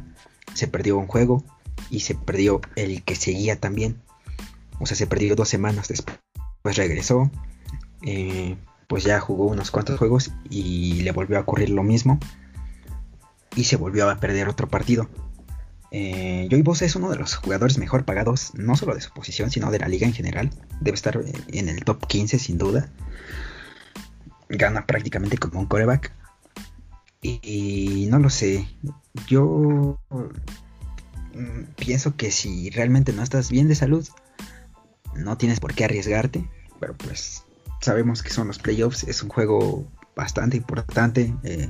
se perdió un juego y se perdió el que seguía también. O sea, se perdió dos semanas después, pues regresó, eh, pues ya jugó unos cuantos juegos y le volvió a ocurrir lo mismo y se volvió a perder otro partido. Eh, Joey Bosa es uno de los jugadores mejor pagados, no solo de su posición, sino de la liga en general. Debe estar en el top 15 sin duda. Gana prácticamente como un coreback. Y, y no lo sé. Yo mm, pienso que si realmente no estás bien de salud, no tienes por qué arriesgarte. Pero pues sabemos que son los playoffs. Es un juego bastante importante. eh,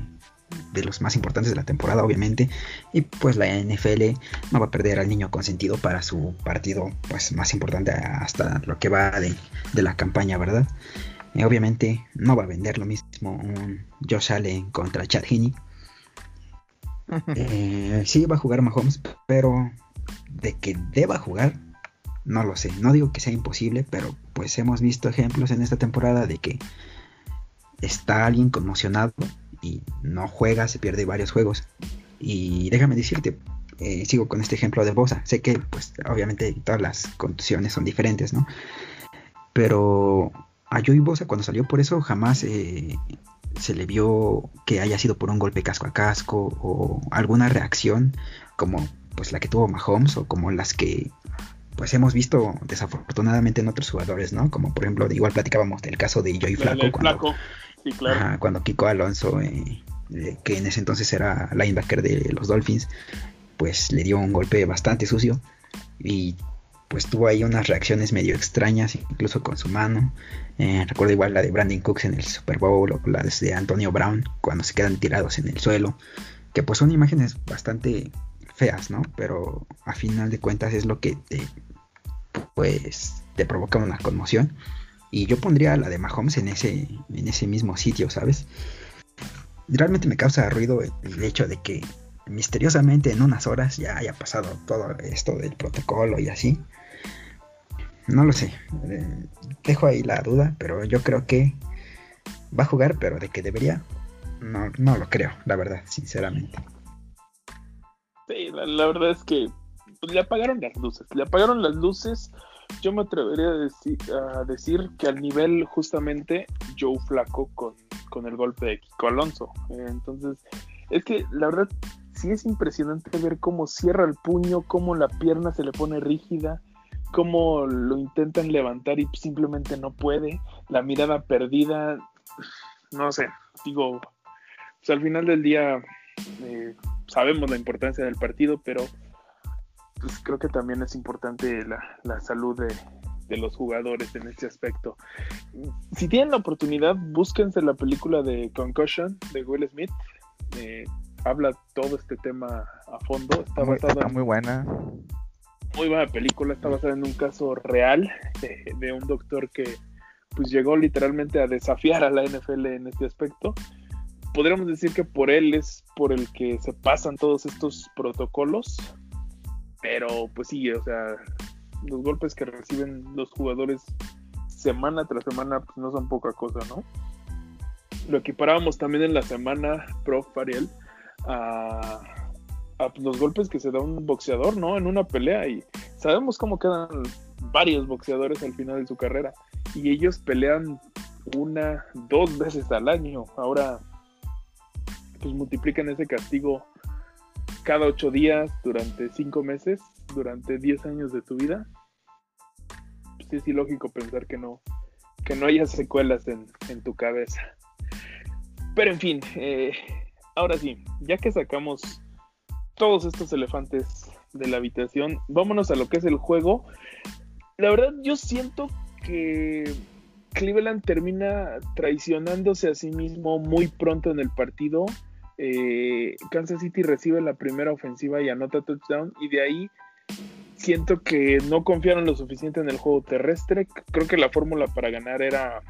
de los más importantes de la temporada, obviamente. Y pues la NFL no va a perder al niño consentido para su partido pues más importante hasta lo que va de, de la campaña, ¿verdad? Eh, obviamente no va a vender lo mismo un Josh Allen contra Chad Heaney. Eh, sí va a jugar Mahomes, pero de que deba jugar, no lo sé. No digo que sea imposible, pero pues hemos visto ejemplos en esta temporada de que está alguien conmocionado y no juega, se pierde varios juegos. Y déjame decirte, eh, sigo con este ejemplo de Bosa. Sé que, pues, obviamente todas las contusiones son diferentes, ¿no? Pero a Joey Bosa cuando salió por eso jamás eh, se le vio que haya sido por un golpe casco a casco o alguna reacción como pues la que tuvo Mahomes o como las que pues hemos visto desafortunadamente en otros jugadores, ¿no? Como por ejemplo, igual platicábamos del caso de Joey Flaco. Cuando, Cuando Kiko Alonso, eh, que en ese entonces era linebacker de los Dolphins, pues le dio un golpe bastante sucio y pues tuvo ahí unas reacciones medio extrañas, incluso con su mano. Eh, recuerdo igual la de Brandon Cooks en el Super Bowl o la de Antonio Brown cuando se quedan tirados en el suelo, que pues son imágenes bastante feas, ¿no? Pero a final de cuentas es lo que te, pues, te provoca una conmoción. Y yo pondría la de Mahomes en ese, en ese mismo sitio, ¿sabes? Realmente me causa ruido el hecho de que misteriosamente en unas horas ya haya pasado todo esto del protocolo y así. No lo sé. Eh, dejo ahí la duda, pero yo creo que va a jugar, pero de que debería, no, no lo creo, la verdad, sinceramente. Sí, la, verdad es que pues, le apagaron las luces. Le apagaron las luces. Yo me atrevería a decir, que al nivel justamente Joe Flaco con, con el golpe de Kiko Alonso. entonces, es que la verdad sí es impresionante ver cómo cierra el puño, cómo la pierna se le pone rígida, cómo lo intentan levantar y simplemente no puede, la mirada perdida, no sé, digo, pues al final del día eh, sabemos la importancia del partido, pero pues creo que también es importante la, salud de, los jugadores en este aspecto. Si tienen la oportunidad, búsquense la película de Concussion de Will Smith. Eh, habla todo este tema a fondo. Está, basada muy buena. Muy buena película, está basada en un caso real de, un doctor que pues llegó literalmente a desafiar a la NFL en este aspecto. Podríamos decir que por él es por el que se pasan todos estos protocolos, pero pues sí, o sea, los golpes que reciben los jugadores semana tras semana pues no son poca cosa, ¿no? Lo equiparábamos también en la semana, prof. Ariel, a, los golpes que se da un boxeador, ¿no? En una pelea y sabemos cómo quedan varios boxeadores al final de su carrera y ellos pelean una, dos veces al año. Ahora, pues multiplican ese castigo cada ocho días durante cinco meses, durante diez años de tu vida. Pues es ilógico pensar que no, que no haya secuelas en, en tu cabeza. Pero en fin, eh, ahora sí, ya que sacamos todos estos elefantes de la habitación, vámonos a lo que es el juego. La verdad, yo siento que Cleveland termina traicionándose a sí mismo muy pronto en el partido. Eh, Kansas City recibe la primera ofensiva y anota touchdown, y de ahí siento que no confiaron lo suficiente en el juego terrestre. Creo que la fórmula para ganar era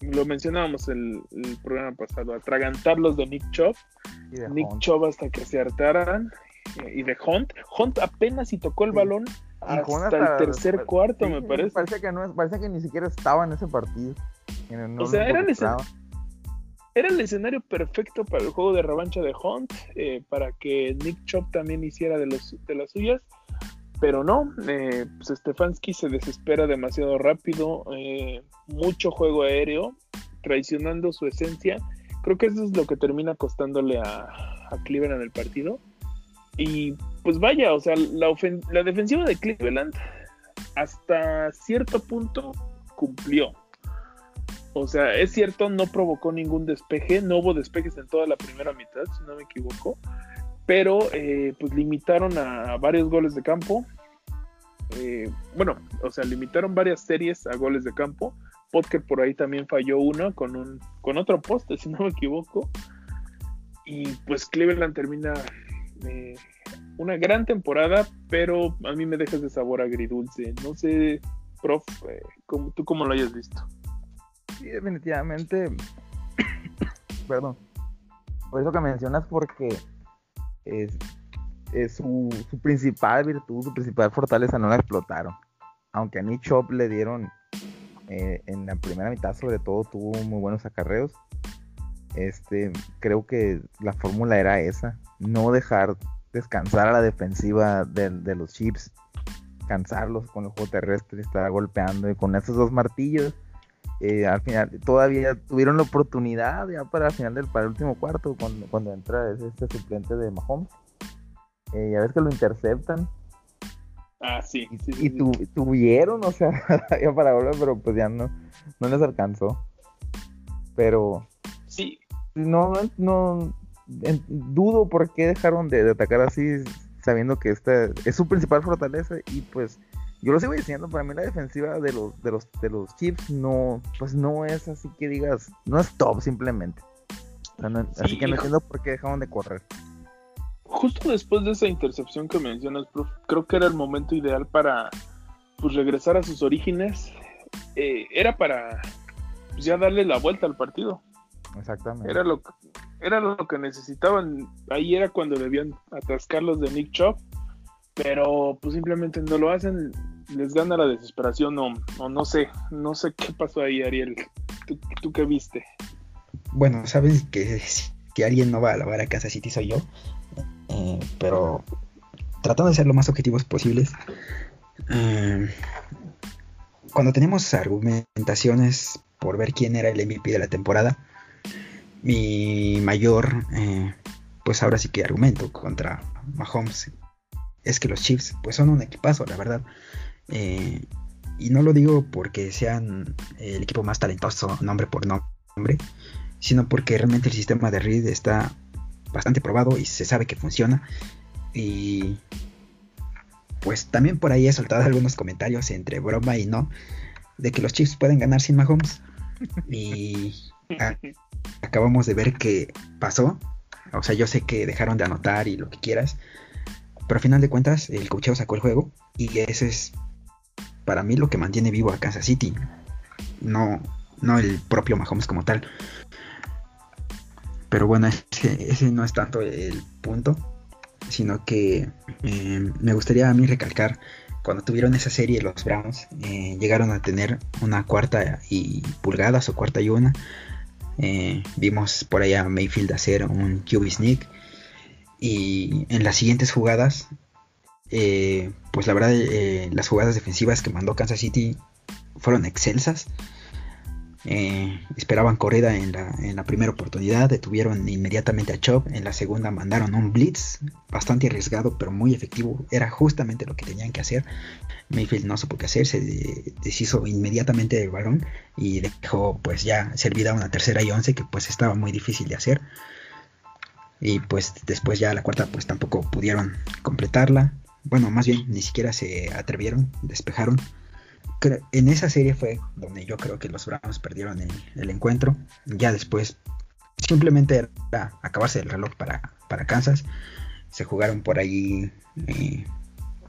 lo mencionábamos el, el programa pasado, atragantarlos de Nick Chubb, Nick Chubb hasta que se hartaran, eh, y de Hunt. Hunt apenas si tocó el balón hasta, el tercer cuarto, me parece. Parece que, no, parece que ni siquiera estaba en ese partido. o sea, era el, era el, escenario perfecto para el juego de revancha de Hunt, eh, para que Nick Chubb también hiciera de, de las suyas pero no, eh, pues Stefanski se desespera demasiado rápido, eh, mucho juego aéreo, traicionando su esencia. Creo que eso es lo que termina costándole a, a Cleveland el partido. Y pues vaya, o sea, la, la defensiva de Cleveland hasta cierto punto cumplió. O sea, es cierto, no provocó ningún despeje, no hubo despejes en toda la primera mitad, si no me equivoco pero eh, pues limitaron a varios goles de campo. Eh, bueno, o sea, limitaron varias series a goles de campo. Potker por ahí también falló una con un con otro poste, si no me equivoco. Y pues Cleveland termina eh, una gran temporada, pero a mí me dejas de sabor agridulce. No sé, prof, tú cómo lo hayas visto. Sí, definitivamente. Perdón. Por eso que mencionas, porque es, su, principal virtud, su principal fortaleza no la explotaron. Aunque a Nick Chop le dieron eh, en la primera mitad, sobre todo, tuvo muy buenos acarreos. Este, creo que la fórmula era esa: no dejar descansar a la defensiva de, los Chips, cansarlos con el juego terrestre, estar golpeando y con esos dos martillos. Eh, al final todavía tuvieron la oportunidad ya para el final del para el último cuarto cuando, cuando entra este suplente de Mahomes eh, ya ves que lo interceptan Ah, sí. Y, sí, sí, y sí. tu- tuvieron, o sea, ya para volver, pero pues ya no, no les alcanzó. Pero Sí, no, no, no en- dudo por qué dejaron de, de atacar así, sabiendo que esta es su principal fortaleza y pues yo lo sigo diciendo, para mí la defensiva de los de los de los Chiefs no pues no es así que digas, no es top simplemente. O sea, no- así Sí, que no entiendo por qué dejaron de correr. justo después de esa intercepción que mencionas, prof, creo que era el momento ideal para pues regresar a sus orígenes. Eh, era para pues, ya darle la vuelta al partido. Exactamente. Era lo, que- era lo que necesitaban. Ahí era cuando debían atascarlos de Nick Chop. Pero pues simplemente no lo hacen. Les gana la desesperación o, no sé. No sé qué pasó ahí, Ariel. ¿Tú, qué viste? Bueno, sabes que que alguien no va a alabar a Kansas City soy yo. Eh, pero tratando de ser lo más objetivos posibles. eh, cuando tenemos argumentaciones por ver quién era el MVP de la temporada, mi mayor, eh, pues ahora sí que argumento contra Mahomes es que los Chiefs, pues son un equipazo, la verdad. Eh, y no lo digo porque sean el equipo más talentoso, nombre por nombre, sino porque realmente el sistema de Reed está bastante probado y se sabe que funciona. Y pues también por ahí he soltado algunos comentarios entre broma y no, de que los Chiefs pueden ganar sin Mahomes. Y acabamos de ver que pasó. O sea, yo sé que dejaron de anotar y lo que quieras. Pero a final de cuentas, el cocheo sacó el juego. Y ese es para mí lo que mantiene vivo a Kansas City. No, no el propio Mahomes como tal. Pero bueno, ese, ese no es tanto el punto. Sino que eh, me gustaría a mí recalcar cuando tuvieron esa serie los Browns eh, llegaron a tener una cuarta y pulgadas o cuarta y una eh, vimos por allá a Mayfield hacer un QB sneak y en las siguientes jugadas eh, pues la verdad eh, las jugadas defensivas que mandó Kansas City fueron excelsas eh, esperaban corrida en la, en la primera oportunidad, detuvieron inmediatamente a Chop, en la segunda mandaron un blitz bastante arriesgado pero muy efectivo, era justamente lo que tenían que hacer. Mayfield no supo qué hacer, se de- deshizo inmediatamente del balón y dejó pues ya servida una tercera y once que pues estaba muy difícil de hacer. Y pues después ya la cuarta pues tampoco pudieron completarla. Bueno, más bien ni siquiera se atrevieron, despejaron en esa serie fue donde yo creo que los Browns perdieron el, el encuentro. Ya después simplemente era acabarse el reloj para, para Kansas. Se jugaron por ahí eh,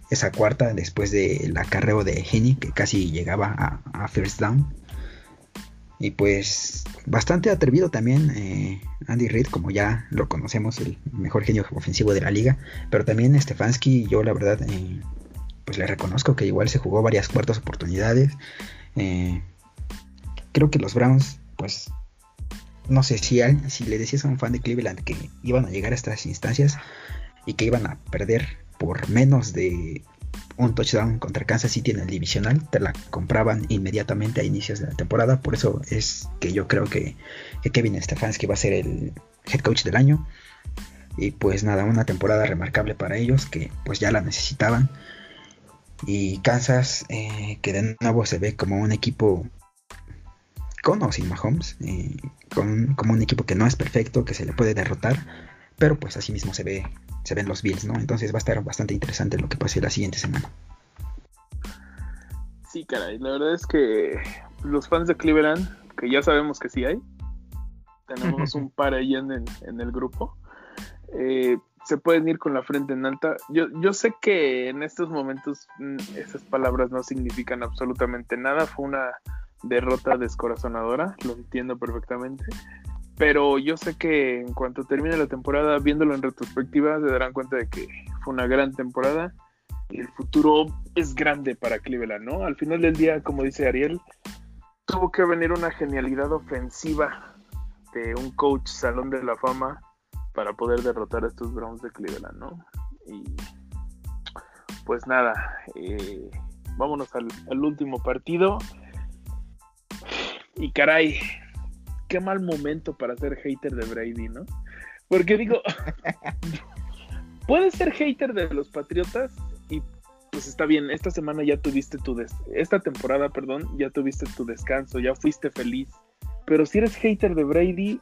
esa cuarta después del acarreo de Henny que casi llegaba a, a first down. Y pues bastante atrevido también eh, Andy Reid, como ya lo conocemos, el mejor genio ofensivo de la liga. Pero también Stefanski, yo la verdad, eh, pues le reconozco que igual se jugó varias cuartas oportunidades. Eh, creo que los Browns, pues, no sé si, al- si le decías a un fan de Cleveland que iban a llegar a estas instancias y que iban a perder por menos de un touchdown contra Kansas City en el divisional, te la compraban inmediatamente a inicios de la temporada. Por eso es que yo creo que, que Kevin Stefanski va a ser el head coach del año. Y pues nada, una temporada remarcable para ellos que pues ya la necesitaban. Y Kansas, eh, que de nuevo se ve como un equipo con o sin Mahomes, eh, con, como un equipo que no es perfecto, que se le puede derrotar, pero pues así mismo se ve, se ven los Bills, ¿no? Entonces va a estar bastante interesante lo que pase la siguiente semana. Sí, caray, la verdad es que los fans de Cleveland, que ya sabemos que sí hay, tenemos un par ahí en el, en el grupo, eh, se pueden ir con la frente en alta. Yo, yo sé que en estos momentos mm, esas palabras no significan absolutamente nada, fue una derrota descorazonadora, lo entiendo perfectamente, pero yo sé que en cuanto termine la temporada, viéndolo en retrospectiva, se darán cuenta de que fue una gran temporada y el futuro es grande para Cleveland, ¿no? Al final del día, como dice Ariel, tuvo que venir una genialidad ofensiva de un coach salón de la fama para poder derrotar a estos Browns de Cleveland, ¿no? Y pues nada, eh, vámonos al, al último partido. Y caray, qué mal momento para ser hater de Brady, ¿no? Porque digo, puedes ser hater de los Patriotas y pues está bien, esta semana ya tuviste tu des esta temporada, perdón, ya tuviste tu descanso, ya fuiste feliz. Pero si eres hater de Brady,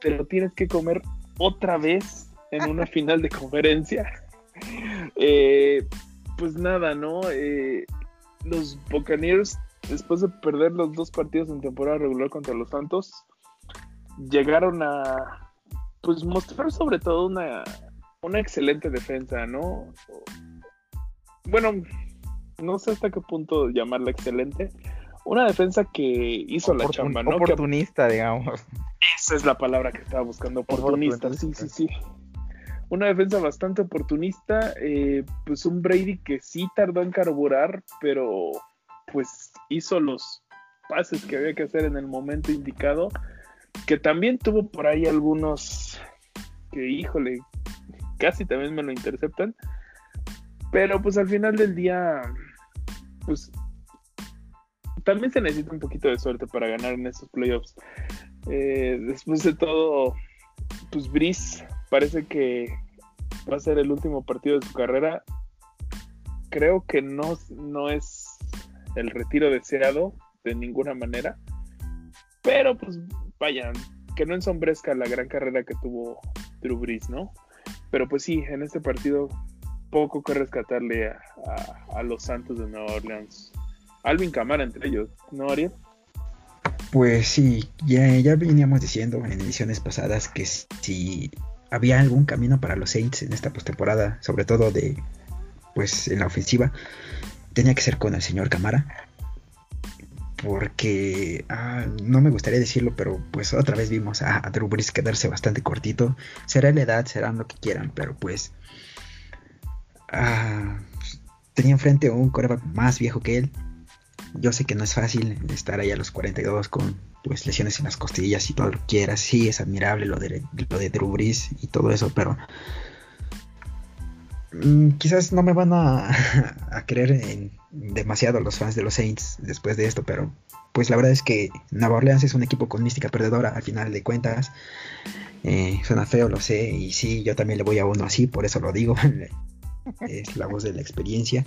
pero tienes que comer otra vez en una final de conferencia. Eh, pues nada, ¿no? Eh, los Buccaneers, después de perder los dos partidos en temporada regular contra los Santos, llegaron a pues mostrar sobre todo una, una excelente defensa, ¿no? Bueno, no sé hasta qué punto llamarla excelente. Una defensa que hizo la chamba, ¿no? Oportunista, digamos. Esa es la palabra que estaba buscando, oportunista, sí, sí, sí. Una defensa bastante oportunista, eh, pues un Brady que sí tardó en carburar, pero pues hizo los pases que había que hacer en el momento indicado que también tuvo por ahí algunos que, híjole, casi también me lo interceptan. Pero pues al final del día, pues también se necesita un poquito de suerte para ganar en estos playoffs. Eh, después de todo, pues Brice parece que va a ser el último partido de su carrera. Creo que no, no es el retiro deseado de ninguna manera. Pero pues vaya, que no ensombrezca la gran carrera que tuvo Drew Brees, ¿no? Pero pues sí, en este partido poco que rescatarle a, los Santos de Nueva Orleans. Alvin Camara entre ellos, ¿no, Ariel? Pues sí, ya, ya veníamos diciendo en ediciones pasadas que si había algún camino para los Saints en esta postemporada, sobre todo de pues en la ofensiva, tenía que ser con el señor Camara porque ah, no me gustaría decirlo, pero pues otra vez vimos a, Drew Brees quedarse bastante cortito. Será la edad, serán lo que quieran, pero pues ah, tenía enfrente un coreback más viejo que él. Yo sé que no es fácil estar ahí a los 42 con pues lesiones en las costillas y todo lo que quieras. Sí, es admirable lo de, lo de Drew Brees y todo eso, pero quizás no me van a, a creer en, demasiado los fans de los Saints después de esto, pero pues la verdad es que Nueva Orleans es un equipo con mística perdedora al final de cuentas. Eh, suena feo, lo sé, y sí, yo también le voy a uno así, por eso lo digo. es la voz de la experiencia.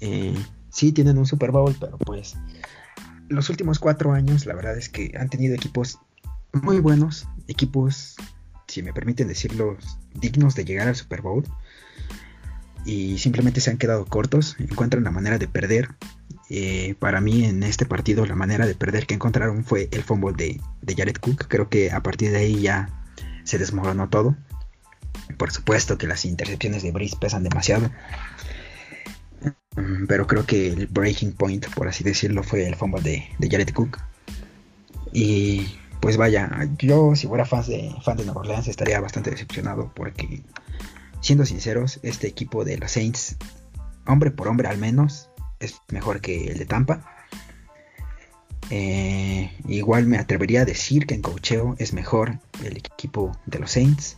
Eh, sí, tienen un Super Bowl, pero pues los últimos cuatro años, la verdad es que han tenido equipos muy buenos, equipos, si me permiten decirlo, dignos de llegar al Super Bowl y simplemente se han quedado cortos, encuentran la manera de perder. Eh, para mí en este partido la manera de perder que encontraron fue el fumble de, de Jared Cook. Creo que a partir de ahí ya se desmoronó todo. Por supuesto que las intercepciones de Brice pesan demasiado. Mm, pero creo que el breaking point, por así decirlo, fue el fumble de, de Jared Cook. Y pues vaya, yo si fuera fan de, fan de Nueva Orleans estaría bastante decepcionado porque siendo sinceros, este equipo de los Saints, hombre por hombre al menos, es mejor que el de Tampa. Eh, igual me atrevería a decir que en cocheo es mejor el equipo de los Saints.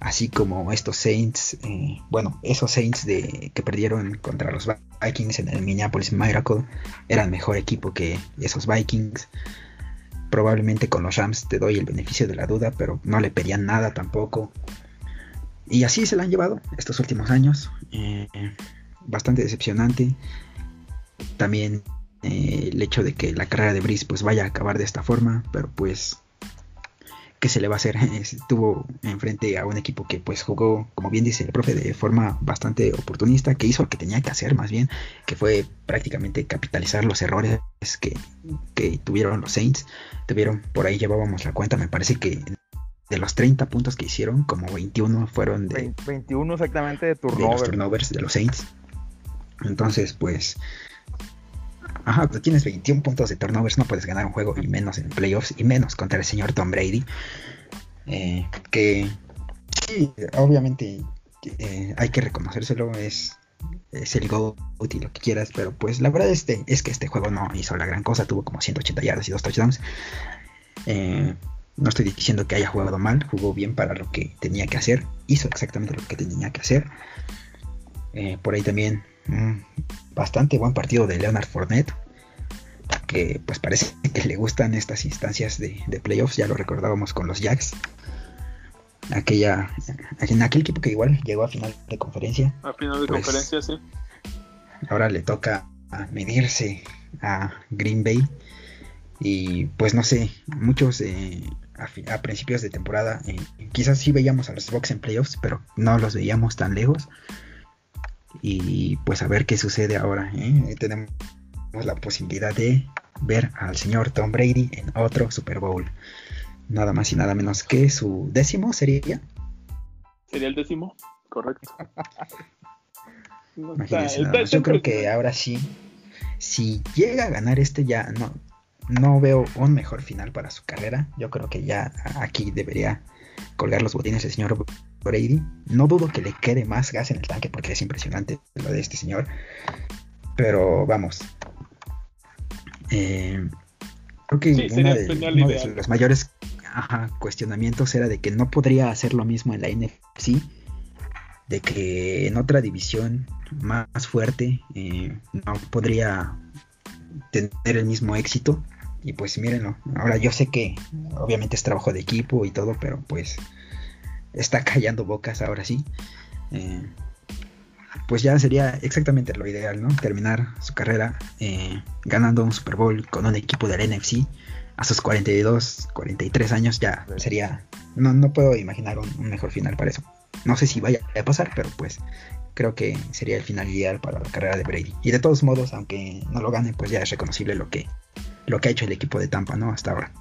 Así como estos Saints, eh, bueno, esos Saints de, que perdieron contra los Vikings en el Minneapolis Miracle eran mejor equipo que esos Vikings. Probablemente con los Rams te doy el beneficio de la duda, pero no le pedían nada tampoco. Y así se la han llevado estos últimos años. Eh, bastante decepcionante. También eh, el hecho de que la carrera de Brice pues vaya a acabar de esta forma. Pero pues, ¿qué se le va a hacer? Estuvo enfrente a un equipo que pues jugó, como bien dice el profe, de forma bastante oportunista. Que hizo lo que tenía que hacer más bien. Que fue prácticamente capitalizar los errores que, que tuvieron los Saints. Tuvieron, por ahí llevábamos la cuenta. Me parece que de los 30 puntos que hicieron, como 21 fueron de... 21 exactamente de turnovers. De los turnovers de los Saints. Entonces, pues... Ajá, pues tienes 21 puntos de turnovers, no puedes ganar un juego, y menos en playoffs, y menos contra el señor Tom Brady. Eh, que sí, obviamente eh, hay que reconocérselo, es, es el GOAT y lo que quieras, pero pues la verdad este, es que este juego no hizo la gran cosa, tuvo como 180 yardas y dos touchdowns. Eh, no estoy diciendo que haya jugado mal, jugó bien para lo que tenía que hacer, hizo exactamente lo que tenía que hacer. Eh, por ahí también mm, bastante buen partido de Leonard Fournette, que pues parece que le gustan estas instancias de, playoffs, ya lo recordábamos con los Jacks. Aquella, en aquel equipo que igual llegó a final de conferencia. A final de pues, conferencia, sí. ahora le toca medirse a Green Bay. Y pues no sé, muchos eh, a, principios de temporada eh, quizás sí veíamos a los Bucks en playoffs, pero no los veíamos tan lejos. Y pues a ver qué sucede ahora. ¿eh? Tenemos la posibilidad de ver al señor Tom Brady en otro Super Bowl. Nada más y nada menos que su décimo sería. Sería el décimo, correcto. Yo creo que ahora sí, si llega a ganar este ya no, no veo un mejor final para su carrera. Yo creo que ya aquí debería colgar los botines el señor Brady. No dudo que le quede más gas en el tanque porque es impresionante lo de este señor. Pero vamos. Eh, creo que uno de los mayores cuestionamientos era de que no podría hacer lo mismo en la NFC. De que en otra división más fuerte eh, no podría tener el mismo éxito y pues mírenlo, ahora yo sé que obviamente es trabajo de equipo y todo, pero pues está callando bocas ahora sí. Eh, pues ya sería exactamente lo ideal, ¿no? Terminar su carrera eh, ganando un Super Bowl con un equipo del NFC a sus 42, 43 años ya sería... No, no puedo imaginar un, un mejor final para eso. No sé si vaya a pasar, pero pues creo que sería el final ideal para la carrera de Brady. Y de todos modos, aunque no lo gane, pues ya es reconocible lo que, lo que ha hecho el equipo de Tampa, ¿no? Hasta ahora.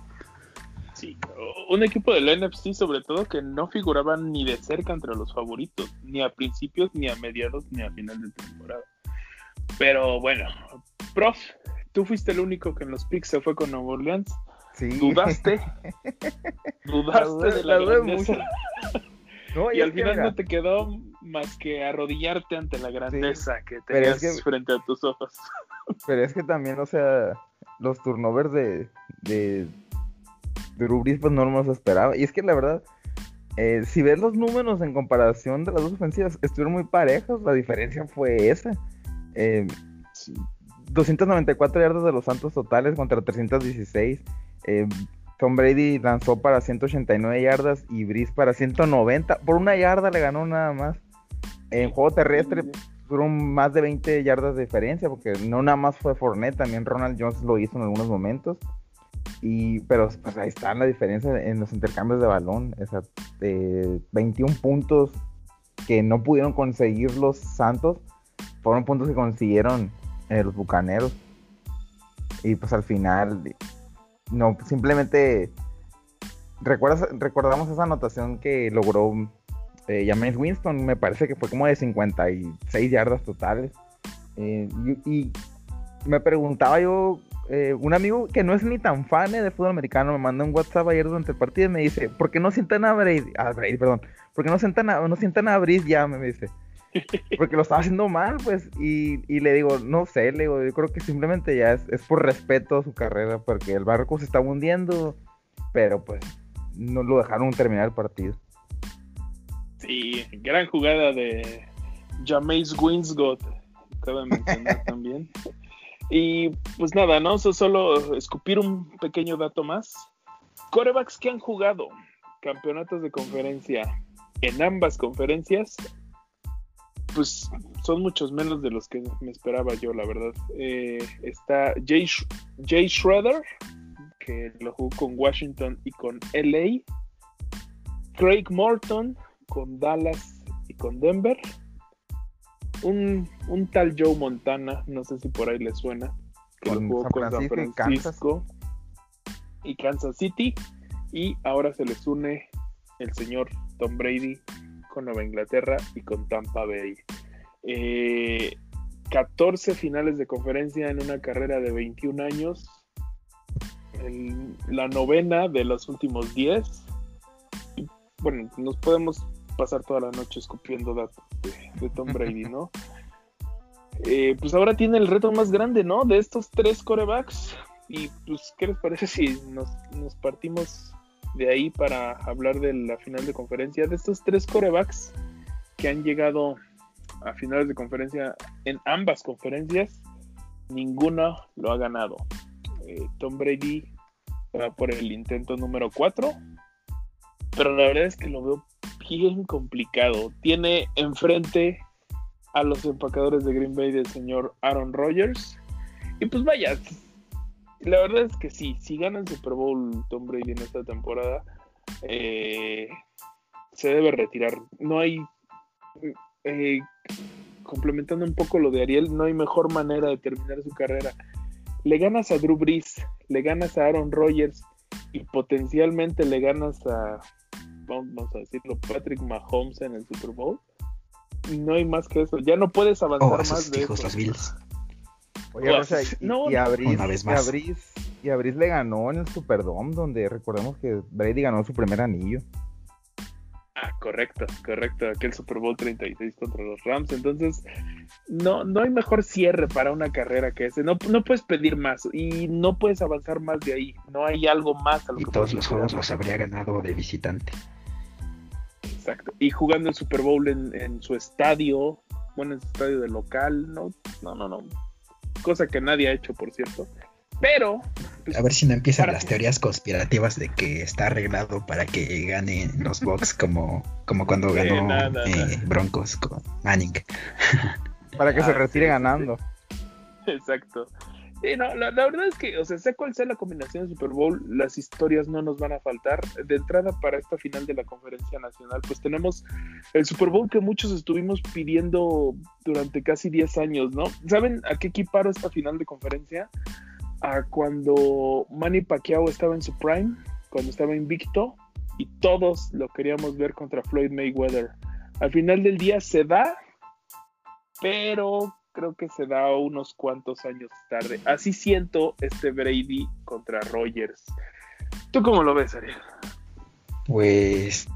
Sí, un equipo del NFC sobre todo que no figuraba ni de cerca entre los favoritos, ni a principios, ni a mediados, ni a final de temporada. Pero bueno, prof, tú fuiste el único que en los picks se fue con Nueva Orleans. Sí. Dudaste. dudaste de la, grandeza. y, al final no te quedó más que arrodillarte ante la grandeza que tenías frente a tus ojos. Pero es que también, o sea, los turnovers de, de, de pues no los esperaba. Y es que la verdad, eh, si ves los números en comparación de las dos ofensivas, estuvieron muy parejos. La diferencia fue esa. 294 eh, yardas de los Santos totales contra 316. Eh, Tom Brady lanzó para 189 yardas y Brice para 190. Por una yarda le ganó nada más. En juego terrestre fueron más de 20 yardas de diferencia, porque no nada más fue Fournette, también Ronald Jones lo hizo en algunos momentos. Y, pero pues ahí está la diferencia en los intercambios de balón. Esa, 21 puntos que no pudieron conseguir los Santos, fueron puntos que consiguieron eh, los Bucaneros. Y pues al final, no, simplemente ¿recuerdas, recordamos esa anotación que logró eh, James Winston, me parece que fue como de 56 yardas totales. Eh, y, me preguntaba yo, eh, un amigo que no es ni tan fan de fútbol americano, me mandó un WhatsApp ayer durante el partido y me dice, ¿por qué no sientan a Brady? A Brady, perdón. ¿Por qué no sientan a, no sientan a Brice ya? Me dice. Porque lo estaba haciendo mal, pues. Y, y, le digo, no sé, le digo, yo creo que simplemente ya es, es por respeto a su carrera, porque el barco se está hundiendo, pero pues no lo dejaron terminar el partido. Sí, gran jugada de Jameis Winsgott, cabe mencionar también. Y pues nada, ¿no? solo escupir un pequeño dato más. Corebacks que han jugado campeonatos de conferencia en ambas conferencias, pues son muchos menos de los que me esperaba yo, la verdad. Eh, está Jay, Jay Schroeder, que lo jugó con Washington y con LA. Craig Morton, con Dallas y con Denver. Un, tal Joe Montana, no sé si por ahí le suena, que con jugó con San Francisco y Kansas City. Y ahora se les une el señor Tom Brady con Nueva Inglaterra y con Tampa Bay. 14 eh, finales de conferencia en una carrera de 21 años. la novena de los últimos 10. Bueno, nos podemos pasar toda la noche escupiendo datos de, Tom Brady, ¿no? Eh, pues ahora tiene el reto más grande, ¿no? De estos tres corebacks. Y pues, ¿qué les parece si nos, partimos de ahí para hablar de la final de conferencia? De estos tres corebacks que han llegado a finales de conferencia en ambas conferencias, ninguno lo ha ganado. Eh, Tom Brady va por el intento número 4, pero la verdad es que lo veo bien complicado. Tiene enfrente a los empacadores de Green Bay del señor Aaron Rodgers. Y pues vaya, la verdad es que sí, si gana el Super Bowl Tom Brady en esta temporada, eh, se debe retirar. No hay, eh, complementando un poco lo de Ariel, no hay mejor manera de terminar su carrera. Le ganas a Drew Brees, le ganas a Aaron Rodgers y potencialmente le ganas a, vamos a decirlo, Patrick Mahomes en el Super Bowl. No hay más que eso. Ya no puedes avanzar Oh, más de hijos, eso. los Bills. Oye, Rocha, y, no, y a Brice- una vez y a más. Brice- y a Brice le ganó en el Superdome, donde recordemos que Brady ganó su primer anillo. Ah, correcto, correcto. Aquel Super Bowl 36 contra los Rams. Entonces, no, no hay mejor cierre para una carrera que ese. No, no puedes pedir más y no puedes avanzar más de ahí. No hay algo más a lo Y que todos los juegos los habría ganado de visitante. Exacto. Y jugando el Super Bowl en, en su estadio, bueno, en su estadio de local, no, no, no, no. Cosa que nadie ha hecho, por cierto. Pero, pues, A ver si no empiezan para- las teorías conspirativas de que está arreglado para que gane los Bucks como, como cuando Sí, ganó eh, Broncos con Manning. Para que se Ah, retire sí, sí, ganando. Exacto. Sí, no, la, verdad es que, o sea, sea cual sea la combinación de Super Bowl, las historias no nos van a faltar. De entrada para esta final de la conferencia nacional, pues tenemos el Super Bowl que muchos estuvimos pidiendo durante casi 10 años, ¿no? ¿Saben a qué equiparo esta final de conferencia? A cuando Manny Pacquiao estaba en su prime, cuando estaba invicto, y todos lo queríamos ver contra Floyd Mayweather. Al final del día se da, pero creo que se da unos cuantos años tarde. Así siento este Brady contra Rogers. ¿Tú cómo lo ves, Ariel? Pues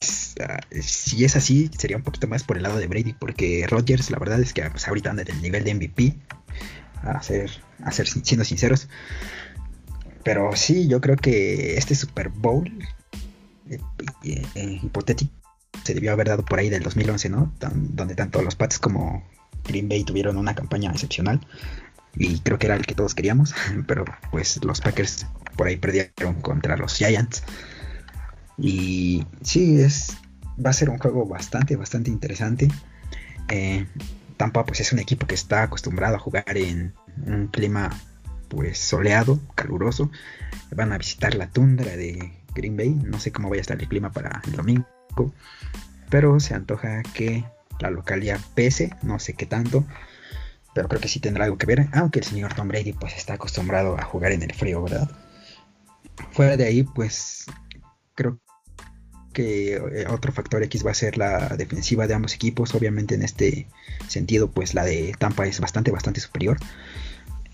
si es así, sería un poquito más por el lado de Brady, porque Rodgers, la verdad es que pues, ahorita anda en el nivel de MVP, a ser, a ser siendo sinceros. Pero sí, yo creo que este Super Bowl eh, eh, eh, hipotético se debió haber dado por ahí del 2011, ¿no? Tan- donde tanto los Pats como Green Bay tuvieron una campaña excepcional. Y creo que era el que todos queríamos, pero pues los Packers por ahí perdieron contra los Giants. Y sí, es, va a ser un juego bastante, bastante interesante. Eh, Tampa pues es un equipo que está acostumbrado a jugar en un clima pues soleado, caluroso. Van a visitar la tundra de Green Bay. No sé cómo vaya a estar el clima para el domingo. Pero se antoja que la localidad pese, no sé qué tanto. Pero creo que sí tendrá algo que ver. Aunque el señor Tom Brady pues está acostumbrado a jugar en el frío, ¿verdad? Fuera de ahí pues creo que eh, otro factor X va a ser la defensiva de ambos equipos. Obviamente en este sentido, pues la de Tampa es bastante, bastante superior.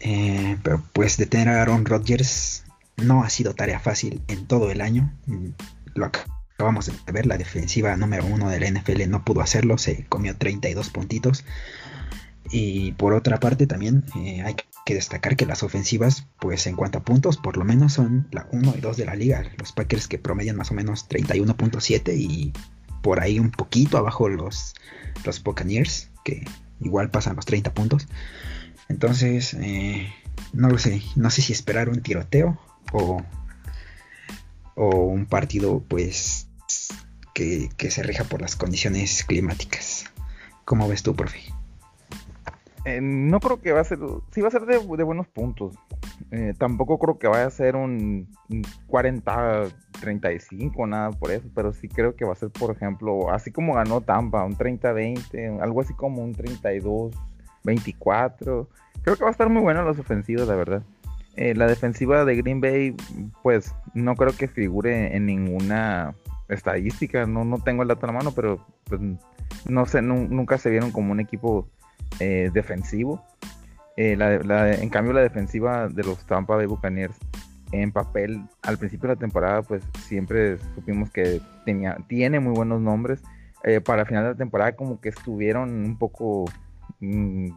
Eh, pero pues detener a Aaron Rodgers no ha sido tarea fácil en todo el año. Mm, Lo ac- acabamos de ver, la defensiva número uno de la NFL no pudo hacerlo, se comió 32 puntitos. Y por otra parte también eh, hay que destacar que las ofensivas, pues en cuanto a puntos, por lo menos son la 1 y 2 de la liga. Los Packers que promedian más o menos 31.7 y por ahí un poquito abajo los, los Buccaneers, que igual pasan los 30 puntos. Entonces, eh, no lo sé, no sé si esperar un tiroteo o, o un partido pues que, se rija por las condiciones climáticas. ¿Cómo ves tú, profe? Eh, no creo que va a ser, sí va a ser de, buenos puntos. Eh, tampoco creo que vaya a ser un, un 40-35, nada por eso, pero sí creo que va a ser, por ejemplo, así como ganó Tampa, un 30-20, algo así como un 32-24. Creo que va a estar muy bueno los ofensivos, la verdad. Eh, la defensiva de Green Bay, pues no creo que figure en ninguna estadística, no, no tengo el dato en la mano, pero pues, no sé, nu- nunca se vieron como un equipo eh, defensivo. Eh, en cambio, la defensiva de los Tampa Bay Buccaneers en papel al principio de la temporada, pues siempre supimos que tenía, tiene muy buenos nombres. Eh, para final de la temporada, como que estuvieron un poco mm,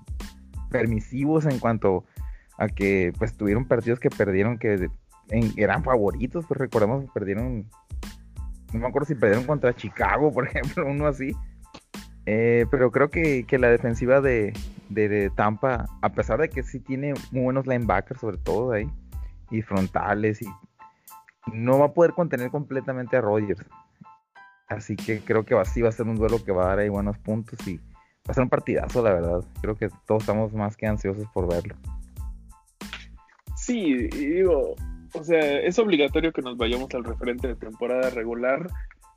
permisivos en cuanto a que pues tuvieron partidos que perdieron que eran favoritos. Pues recordemos que perdieron, no me acuerdo si perdieron contra Chicago, por ejemplo, uno así. Eh, pero creo que, que la defensiva de, de- Tampa, a pesar de que sí tiene muy buenos linebackers, sobre todo ahí, y frontales, y no va a poder contener completamente a Rodgers. Así que creo que va, sí va a ser un duelo que va a dar ahí buenos puntos y a ser un partidazo, la verdad. Creo que todos estamos más que ansiosos por verlo. Sí, digo, o sea, es obligatorio que nos vayamos al referente de temporada regular,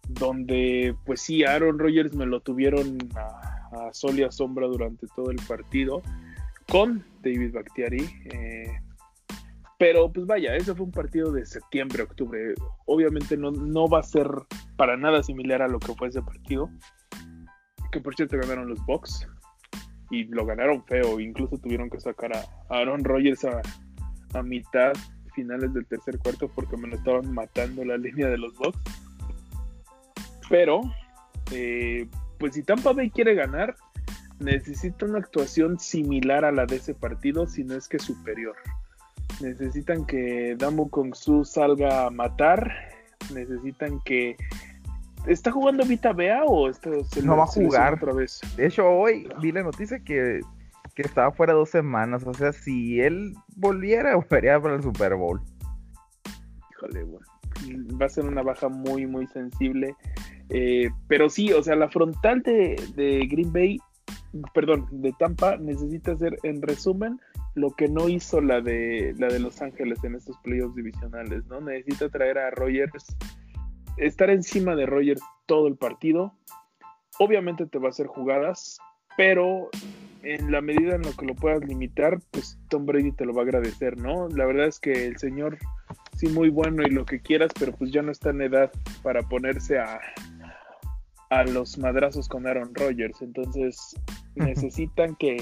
donde pues sí, Aaron Rodgers me lo tuvieron a, sol y a sombra durante todo el partido con David Bakhtiari. Eh, pero pues vaya, ese fue un partido de septiembre, octubre. Obviamente no, no va a ser para nada similar a lo que fue ese partido. Que por cierto ganaron los Bucks. Y lo ganaron feo. Incluso tuvieron que sacar a Aaron Rodgers a, a mitad finales del tercer cuarto porque me lo estaban matando la línea de los Bucks. Pero, eh, pues si Tampa Bay quiere ganar, necesita una actuación similar a la de ese partido, si no es que superior. Necesitan que Dambo Kong Su salga a matar. Necesitan que. ¿Está jugando Vita Bea o no va a jugar otra vez? De hecho, hoy vi la noticia que que estaba fuera dos semanas. O sea, si él volviera, volvería para el Super Bowl. Híjole, bueno. Va a ser una baja muy, muy sensible. Eh, pero sí, o sea, la frontal de, de, Green Bay, perdón, de Tampa, necesita hacer, en resumen, lo que no hizo la de, la de Los Ángeles en estos playoffs divisionales, ¿no? Necesita traer a Rogers, estar encima de Rogers todo el partido. Obviamente te va a hacer jugadas, pero en la medida en lo que lo puedas limitar, pues Tom Brady te lo va a agradecer, ¿no? La verdad es que el señor sí muy bueno y lo que quieras, pero pues ya no está en edad para ponerse a, a los madrazos con Aaron Rodgers. Entonces necesitan que...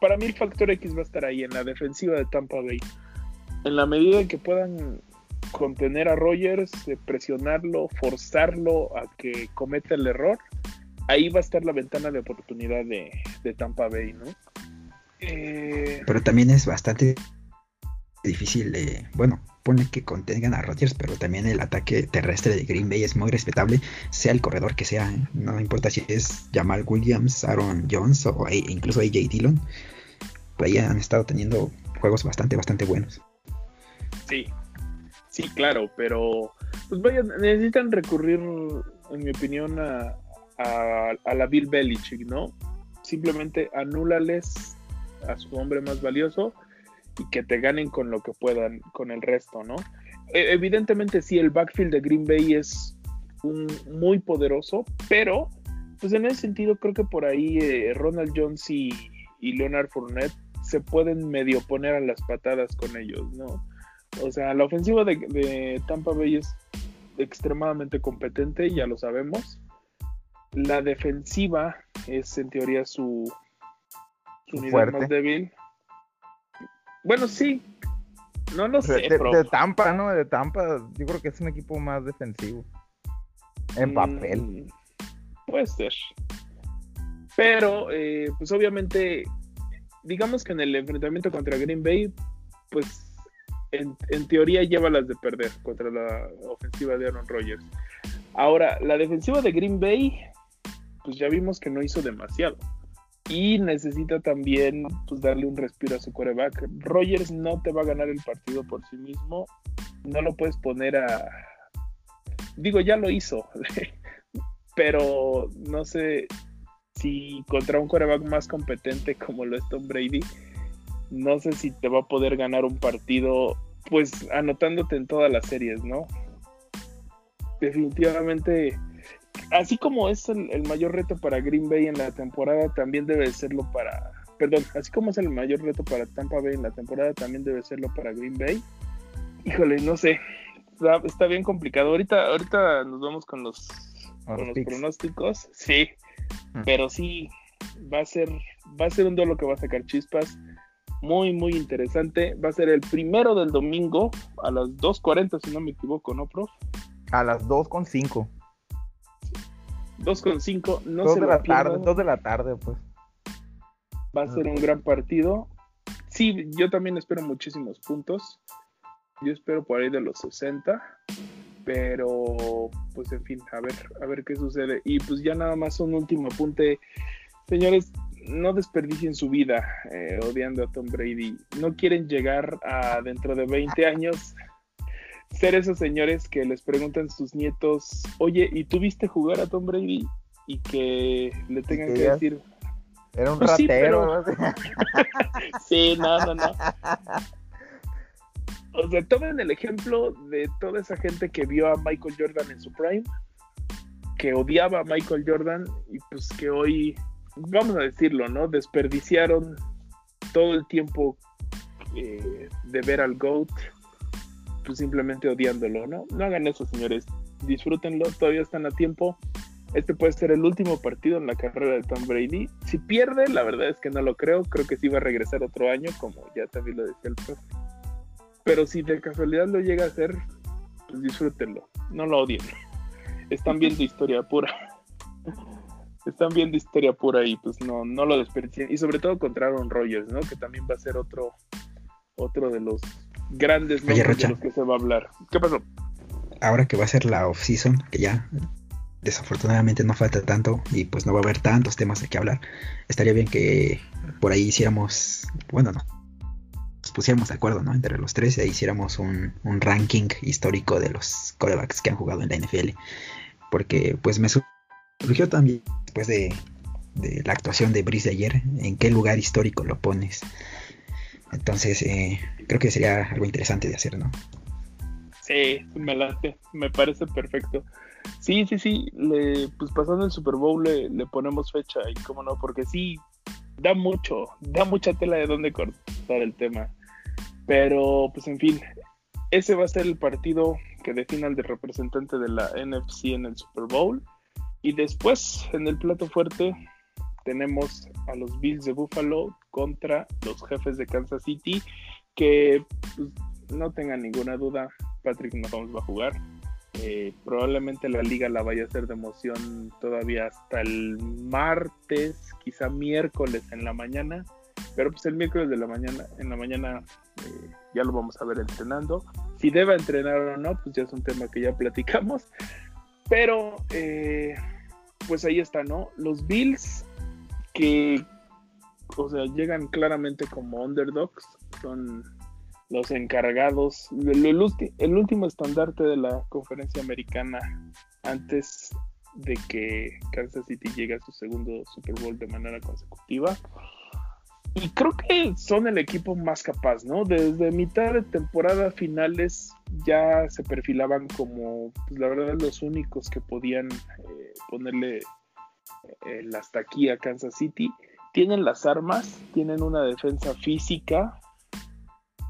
Para mí el factor X va a estar ahí en la defensiva de Tampa Bay. En la medida en que puedan contener a Rodgers, presionarlo, forzarlo a que cometa el error, ahí va a estar la ventana de oportunidad de, Tampa Bay, ¿no? Eh, pero también es bastante difícil de, bueno, pone que contengan a Rodgers, pero también el ataque terrestre de Green Bay es muy respetable, sea el corredor que sea, ¿eh? no importa si es Jamal Williams, Aaron Jones o incluso AJ Dillon, pues ahí han estado teniendo juegos bastante, bastante buenos. Sí, sí, claro, pero pues vaya, necesitan recurrir, en mi opinión, a, a, la Bill Belichick, ¿no? Simplemente anúlales a su hombre más valioso y que te ganen con lo que puedan, con el resto, ¿no? E, evidentemente sí, el backfield de Green Bay es un, muy poderoso, pero pues en ese sentido creo que por ahí eh, Ronald Jones y, Leonard Fournette se pueden medio poner a las patadas con ellos, ¿no? O sea, la ofensiva de, de Tampa Bay es extremadamente competente, ya lo sabemos. La defensiva es en teoría su, su unidad más débil. Bueno, sí. No lo sé. De, Tampa, ¿no? De Tampa, yo creo que es un equipo más defensivo. En mm, papel. puede ser. Pero, eh, pues obviamente, digamos que en el enfrentamiento contra Green Bay, pues en, en, teoría lleva las de perder contra la ofensiva de Aaron Rodgers. Ahora, la defensiva de Green Bay pues ya vimos que no hizo demasiado. Y necesita también pues, darle un respiro a su coreback. Rogers no te va a ganar el partido por sí mismo. No lo puedes poner a. Digo, ya lo hizo. Pero no sé si contra un coreback más competente como lo es Tom Brady, no sé si te va a poder ganar un partido, pues anotándote en todas las series, ¿no? Definitivamente así como es el, mayor reto para Green Bay en la temporada, también debe serlo para, perdón, así como es el mayor reto para Tampa Bay en la temporada, también debe serlo para Green Bay. Híjole, no sé, está, bien complicado. Ahorita, ahorita nos vamos con los, con los pronósticos, sí, mm. pero sí va a ser, va a ser un duelo que va a sacar chispas. Muy, muy interesante. Va a ser el primero del domingo a las 2.40, si no me equivoco, ¿no, prof? A las 2.5. 2.5, no dos de la tarde, 2 de la tarde, pues. Va a ser un gran partido. Sí, yo también espero muchísimos puntos. Yo espero por ahí de los 60. Pero, pues en fin, a ver, a ver qué sucede. Y pues ya nada más un último apunte. Señores, no desperdicien su vida eh, odiando a Tom Brady. No quieren llegar a dentro de 20 años ser esos señores que les preguntan a sus nietos, oye, ¿y tú viste jugar a Tom Brady? y que le tengan que decir, Era un Pues sí, ratero. pero- ¿no? sí, no, no, no. O sea, tomen el ejemplo de toda esa gente que vio a Michael Jordan en su prime, que odiaba a Michael Jordan y pues que hoy, vamos a decirlo, ¿no? Desperdiciaron todo el tiempo eh, de ver al GOAT, pues simplemente odiándolo, ¿no? No hagan eso, señores. Disfrútenlo, todavía están a tiempo. Este puede ser el último partido en la carrera de Tom Brady. Si pierde, la verdad es que no lo creo. Creo que sí va a regresar otro año, como ya también lo decía el profe. Pero si de casualidad lo llega a hacer, pues disfrútenlo. No lo odien. Están viendo historia pura. Están viendo historia pura y pues no, no lo desperdicien. Y sobre todo contra Aaron Rodgers, ¿no? Que también va a ser otro, otro de los grandes Oye, nombres de los que se va a hablar. ¿Qué pasó? Ahora que va a ser la off-season, que ya desafortunadamente no falta tanto y pues no va a haber tantos temas de qué hablar, estaría bien que por ahí hiciéramos, bueno, no, nos pusiéramos de acuerdo, ¿no? Entre los tres e hiciéramos un, un ranking histórico de los corebacks que han jugado en la NFL. Porque pues me surgió también después de, de la actuación de Brice de ayer, en qué lugar histórico lo pones. Entonces, eh, creo que sería algo interesante de hacer, ¿no? Sí, me late, me parece perfecto. Sí, sí, sí, le, pues pasando el Super Bowl le, le ponemos fecha y cómo no, porque sí, da mucho, da mucha tela de dónde cortar el tema. Pero, pues en fin, ese va a ser el partido que defina al de representante de la NFC en el Super Bowl. Y después, en el plato fuerte, tenemos a los Bills de Buffalo contra los jefes de Kansas City, que pues, no tengan ninguna duda, Patrick Mahomes va a jugar. Eh, probablemente la liga la vaya a hacer de emoción todavía hasta el martes, quizá miércoles en la mañana. Pero pues el miércoles de la mañana, en la mañana eh, ya lo vamos a ver entrenando. Si debe entrenar o no, pues ya es un tema que ya platicamos. Pero eh, pues ahí está, ¿no? Los Bills que, o sea, llegan claramente como underdogs, son los encargados, el, último estandarte de la conferencia americana antes de que Kansas City llegue a su segundo Super Bowl de manera consecutiva. Y creo que son el equipo más capaz, ¿no? Desde mitad de temporada finales ya se perfilaban como, pues la verdad, los únicos que podían eh, ponerle el hasta aquí a Kansas City. Tienen las armas, tienen una defensa física.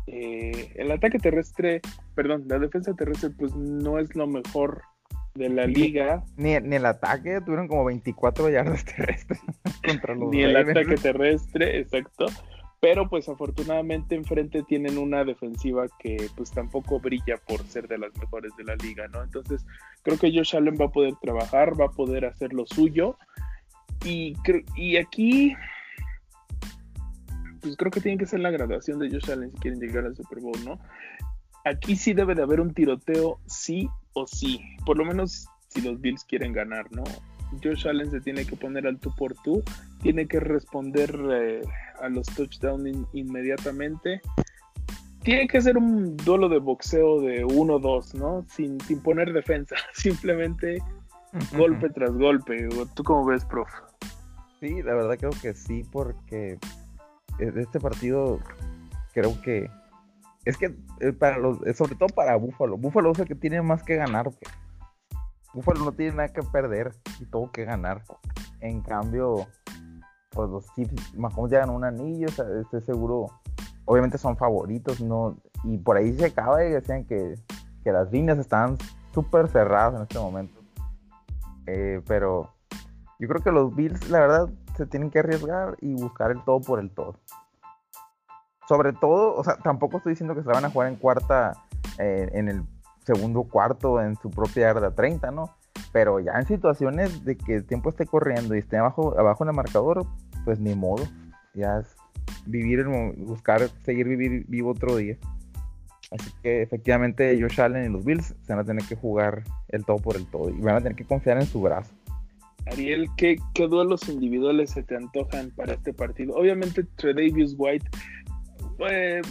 Eh, el ataque terrestre, perdón, la defensa terrestre, pues no es lo mejor de la liga. Ni, ni el ataque, tuvieron como 24 yardas terrestres contra los ni el ataque terrestre, exacto. Pero pues afortunadamente enfrente tienen una defensiva que pues tampoco brilla por ser de las mejores de la liga, ¿no? Entonces creo que Josh Allen va a poder trabajar, va a poder hacer lo suyo. Y, y aquí pues creo que tiene que ser la graduación de Josh Allen si quieren llegar al Super Bowl, ¿no? Aquí sí debe de haber un tiroteo, sí o sí. Por lo menos si los Bills quieren ganar, ¿no? Josh Allen se tiene que poner al tú por tú, tiene que responder eh, a los touchdowns in- inmediatamente. Tiene que ser un duelo de boxeo de 1-2, ¿no? Sin, sin poner defensa, simplemente golpe tras golpe. ¿O ¿Tú cómo ves, prof? Sí, la verdad creo que sí, porque de este partido creo que es que eh, para los, eh, sobre todo para Búfalo, Búfalo es el que tiene más que ganar. pues. Búfalo no tiene nada que perder y todo que ganar. En cambio, pues los Chiefs, Mahomes ya ganó un anillo, o sea, estoy seguro, obviamente son favoritos, no, y por ahí se acaba y decían que, que las líneas estaban súper cerradas en este momento. Eh, pero yo creo que los Bills, la verdad, se tienen que arriesgar y buscar el todo por el todo. Sobre todo, o sea, tampoco estoy diciendo que se van a jugar en cuarta, eh, en el segundo cuarto, en su propia yarda 30, ¿no? Pero ya en situaciones de que el tiempo esté corriendo y esté abajo, abajo en el marcador, pues ni modo. Ya es vivir, el, buscar, seguir vivir vivo otro día. Así que efectivamente Josh Allen y los Bills se van a tener que jugar el todo por el todo y van a tener que confiar en su brazo. Ariel, ¿qué, qué duelos individuales se te antojan para este partido? Obviamente, Tredavious White, eh,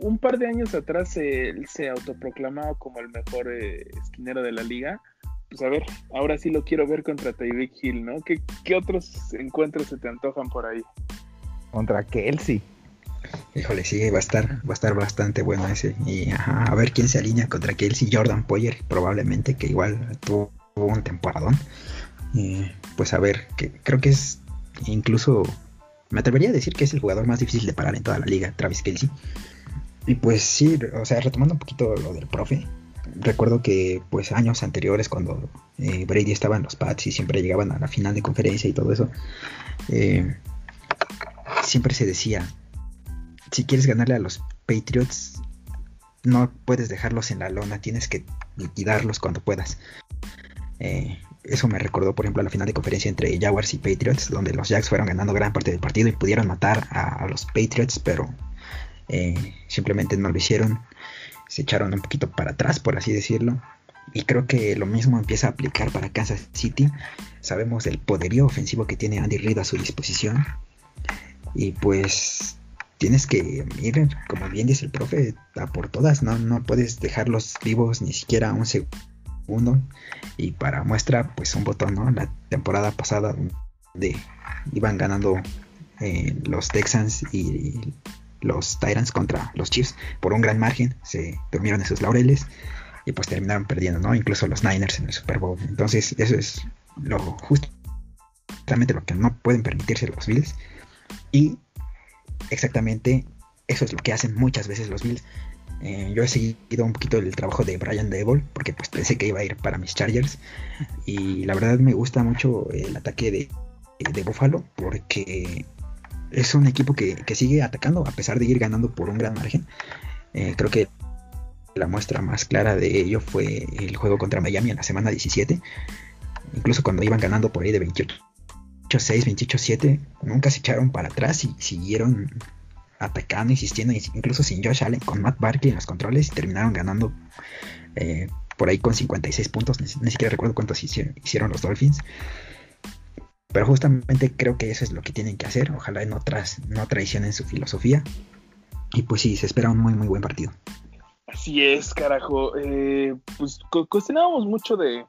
un par de años atrás se, se autoproclamaba como el mejor eh, esquinero de la liga, pues a ver, ahora sí lo quiero ver contra Tyreek Hill, ¿no? ¿Qué, ¿Qué otros encuentros se te antojan por ahí? Contra Kelsey. Híjole, sí, va a estar, va a estar bastante bueno ese. Y ajá, a ver quién se alinea contra Kelsey, Jordan Poyer, probablemente, que igual tuvo un temporadón. Y pues a ver, que creo que es incluso, me atrevería a decir que es el jugador más difícil de parar en toda la liga, Travis Kelsey. Y pues sí, o sea, retomando un poquito lo del profe, recuerdo que pues años anteriores cuando eh, Brady estaba en los Pats y siempre llegaban a la final de conferencia y todo eso, eh, siempre se decía, si quieres ganarle a los Patriots, no puedes dejarlos en la lona, tienes que liquidarlos cuando puedas. Eh, eso me recordó, por ejemplo, a la final de conferencia entre Jaguars y Patriots, donde los Jags fueron ganando gran parte del partido y pudieron matar a los Patriots, pero eh, simplemente no lo hicieron. Se echaron un poquito para atrás, por así decirlo. Y creo que lo mismo empieza a aplicar para Kansas City. Sabemos el poderío ofensivo que tiene Andy Reid a su disposición. Y pues tienes que ir, como bien dice el profe, a por todas. No, no puedes dejarlos vivos ni siquiera un segundo. Y para muestra, pues un botón, ¿no? La temporada pasada de iban ganando eh, los Texans y los Tyrants contra los Chiefs por un gran margen, se durmieron en sus laureles y pues terminaron perdiendo, ¿no? Incluso los Niners en el Super Bowl. Entonces, eso es lo justamente lo que no pueden permitirse los Bills y exactamente eso es lo que hacen muchas veces los Bills. Eh, yo he seguido un poquito el trabajo de Brian Dable porque pues pensé que iba a ir para mis Chargers y la verdad me gusta mucho el ataque de, de Buffalo porque es un equipo que, que, sigue atacando a pesar de ir ganando por un gran margen. Eh, creo que la muestra más clara de ello fue el juego contra Miami en la semana 17. Incluso cuando iban ganando por ahí de 28-6, 28-7, nunca se echaron para atrás y siguieron atacando, insistiendo, incluso sin Josh Allen, con Matt Barkley en los controles y terminaron ganando eh, por ahí con 56 puntos. Ni, ni, siquiera recuerdo cuántos hicieron, hicieron los Dolphins. Pero justamente creo que eso es lo que tienen que hacer. Ojalá no, tras, no traicionen su filosofía. Y pues sí, se espera un muy, muy buen partido. Así es, carajo. Eh, pues cuestionábamos mucho de.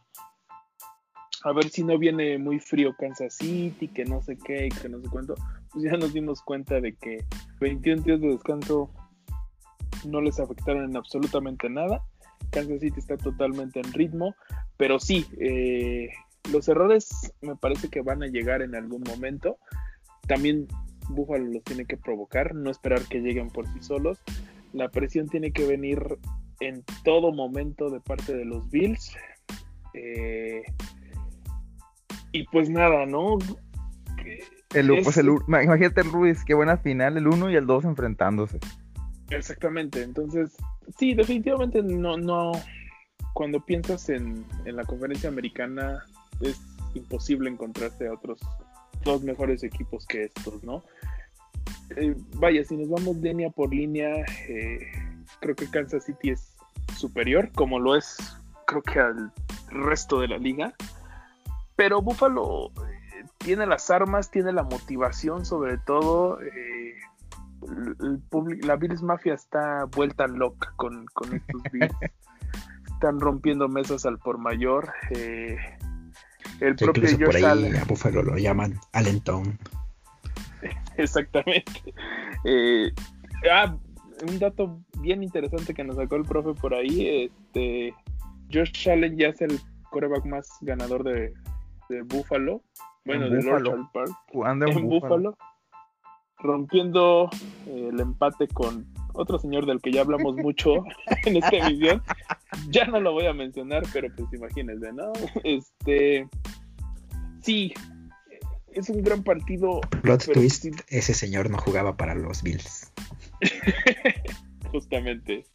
A ver si no viene muy frío Kansas City, que no sé qué que no sé cuánto. Pues ya nos dimos cuenta de que 21 días de descanso no les afectaron en absolutamente nada. Kansas City está totalmente en ritmo. Pero sí, eh, los errores me parece que van a llegar en algún momento. También Buffalo los tiene que provocar, no esperar que lleguen por sí solos. La presión tiene que venir en todo momento de parte de los Bills. Eh, y pues nada, ¿no? El, es, pues el, imagínate Ruiz, qué buena final, el 1 y el 2 enfrentándose. Exactamente, entonces, sí, definitivamente no, no, cuando piensas en, en la conferencia americana, es imposible encontrarse a otros dos mejores equipos que estos, ¿no? Eh, vaya, si nos vamos línea por línea, eh, creo que Kansas City es superior, como lo es creo que al resto de la liga. Pero Buffalo eh, tiene las armas, tiene la motivación sobre todo. El, el la Bills Mafia está vuelta loca con, con estos Bills. Están rompiendo mesas al por mayor. El sí, propio incluso Josh por ahí Allen. a Buffalo lo llaman Allentown. Exactamente. Eh, ah, un dato bien interesante que nos sacó el profe por ahí. Este, Josh Allen ya es el coreback más ganador de, de Buffalo. Bueno, En de Buffalo. Park. En, En Buffalo. Buffalo. Rompiendo eh, el empate con otro señor del que ya hablamos mucho en esta emisión. Ya no lo voy a mencionar, pero pues imagínense, ¿no? Este. Sí, es un gran partido. Plot pero twist, ese señor no jugaba para los Bills. justamente.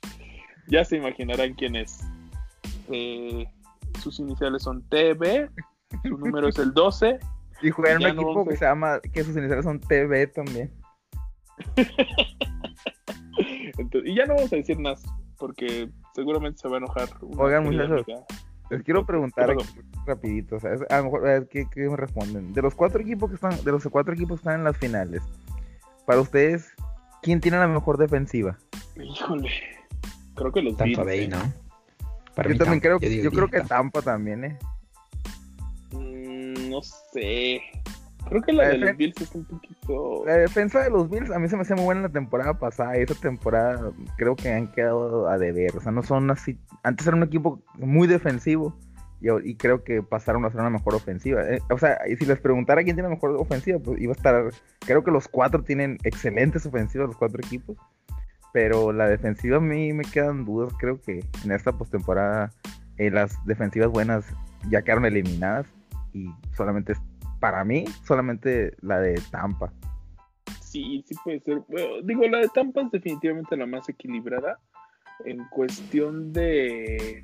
Ya se imaginarán quién es. Eh, sus iniciales son TB, su número es el 12. Y juega en un no equipo que se llama, que sus iniciales son TV también. Entonces, y ya no vamos a decir más, porque seguramente se va a enojar. Oigan, muchachos. Les quiero preguntar aquí rapidito, o sea, es- a lo mejor a ver qué, qué me responden. De los cuatro equipos que están, de los cuatro equipos que están en las finales, para ustedes, ¿quién tiene la mejor defensiva? Híjole, creo que los Tampa Bay, ¿eh? ¿no? Para yo también Tampa, creo, yo, digo creo que Tampa. Tampa también, eh. no sé. Creo que la, La de los Bills es un poquito. La defensa de los Bills a mí se me hacía muy buena la temporada pasada esta temporada creo que han quedado a deber. O sea, no son así. Antes era un equipo muy defensivo y, creo que pasaron a ser una mejor ofensiva. Eh, o sea, y si les preguntara quién tiene mejor ofensiva, pues iba a estar. Creo que los cuatro tienen excelentes ofensivas, los cuatro equipos. Pero la defensiva a mí me quedan dudas. Creo que en esta postemporada eh, las defensivas buenas ya quedaron eliminadas y solamente para mí, solamente la de Tampa. Sí, sí puede ser. Digo, la de Tampa es definitivamente la más equilibrada. En cuestión de.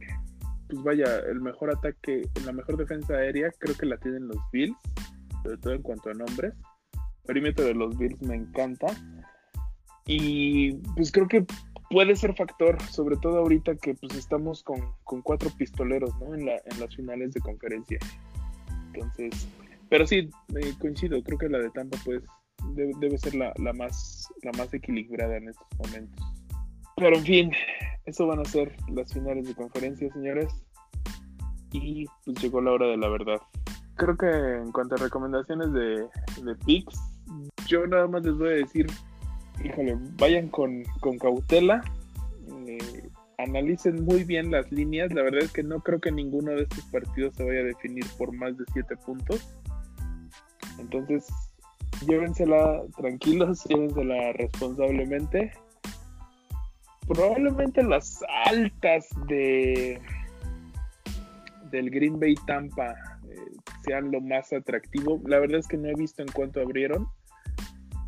Pues vaya, el mejor ataque, la mejor defensa aérea, creo que la tienen los Bills, sobre todo en cuanto a nombres. El perímetro de los Bills me encanta. Y pues creo que puede ser factor, sobre todo ahorita que pues estamos con, con cuatro pistoleros, ¿no? En, la, en las finales de conferencia. Entonces, pero sí, eh, coincido, creo que la de Tampa pues debe, debe ser la, la más, la más equilibrada en estos momentos. Pero en fin, eso van a ser las finales de conferencia, señores. Y pues llegó la hora de la verdad. Creo que en cuanto a recomendaciones de, de picks, yo nada más les voy a decir, híjole, vayan con, con cautela, eh, analicen muy bien las líneas. La verdad es que no creo que ninguno de estos partidos se vaya a definir por más de 7 puntos. Entonces, llévensela tranquilos, llévensela responsablemente. Probablemente las altas de del Green Bay Tampa eh, sean lo más atractivo. La verdad es que no he visto en cuánto abrieron.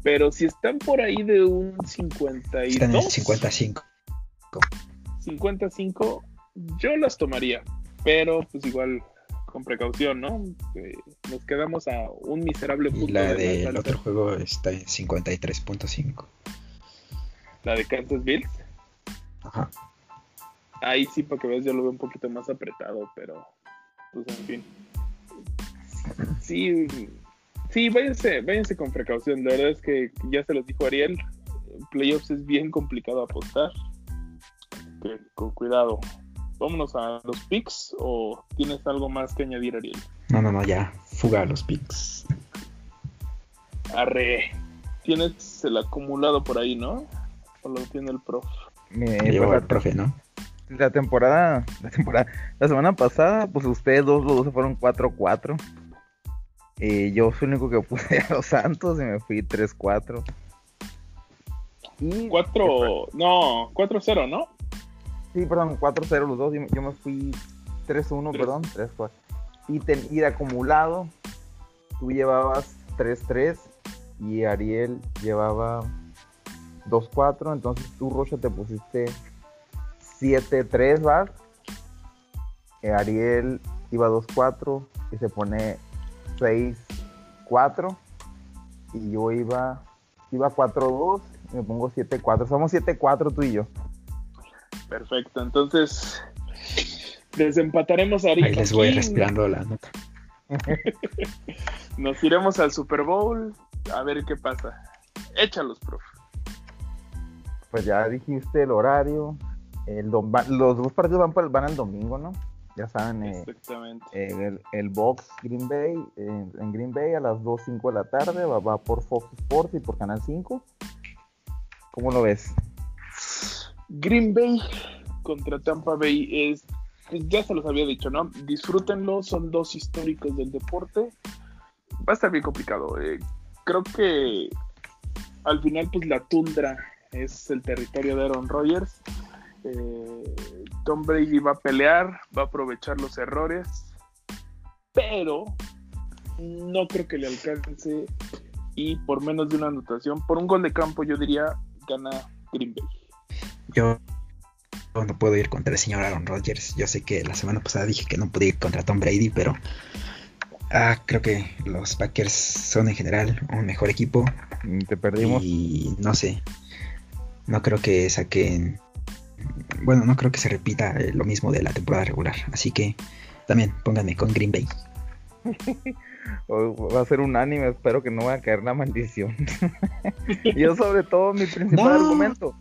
Pero si están por ahí de un 52, Están en 55. 55, yo las tomaría. Pero pues igual con precaución, ¿no? Eh, nos quedamos a un miserable punto. Y la de del otro juego está en 53.5. La de Kansas Bills. Ajá. Ahí sí, para que veas, yo lo veo un poquito más apretado, pero pues en fin. Sí, sí, váyanse, váyanse con precaución. La verdad es que ya se los dijo Ariel, playoffs es bien complicado apostar. Con cuidado. Vámonos a los picks o tienes algo más que añadir, Ariel. No, no, no, ya. Fuga a los picks. Arre. Tienes el acumulado por ahí, ¿no? O lo tiene el prof. Me- Que llevó pues, el profe, ¿no? la, temporada, la temporada, la semana pasada, pues ustedes dos, los dos se fueron 4-4. Eh, yo fui el único que puse a los Santos y me fui 3-4. Y 4, no, 4-0, ¿no? Sí, perdón, 4-0 los dos. Yo, me fui 3-1, Tres. perdón, 3-4. Y, ten- y de acumulado, tú llevabas 3-3 y Ariel llevaba 2-4. Entonces tú, Rocha, te pusiste 7-3, ¿vas? Eh, Ariel iba 2-4 y se pone 6-4. Y yo iba, iba 4-2 y me pongo 7-4. Somos 7-4 tú y yo. Perfecto, entonces desempataremos ahorita. Ahí les voy respirando la nota. Nos iremos al Super Bowl a ver qué pasa. Échalos, prof. Pues ya dijiste el horario. El dom- los dos partidos van, por el- van el domingo, ¿no? Ya saben, eh, Exactamente. eh, el, el Box Green Bay, eh, en Green Bay a las 2.05 de la tarde, va, va por Fox Sports y por Canal 5. ¿Cómo lo ves? Green Bay contra Tampa Bay es, pues, ya se los había dicho, ¿no? Disfrútenlo, son dos históricos del deporte. Va a estar bien complicado. eh. Creo que al final, pues la tundra es el territorio de Aaron Rodgers. Eh, Tom Brady va a pelear, va a aprovechar los errores, pero no creo que le alcance. Y por menos de una anotación, por un gol de campo, yo diría gana Green Bay. Yo no puedo ir contra el señor Aaron Rodgers. Yo sé que la semana pasada dije que no podía ir contra Tom Brady, pero ah, creo que los Packers son en general un mejor equipo. Mm, Te perdimos. Y no sé, no creo que saquen, bueno, no creo que se repita eh, lo mismo de la temporada regular. Así que también pónganme con Green Bay. Va a ser un anime, espero que no vaya a caer la maldición. Yo sobre todo mi principal No. argumento,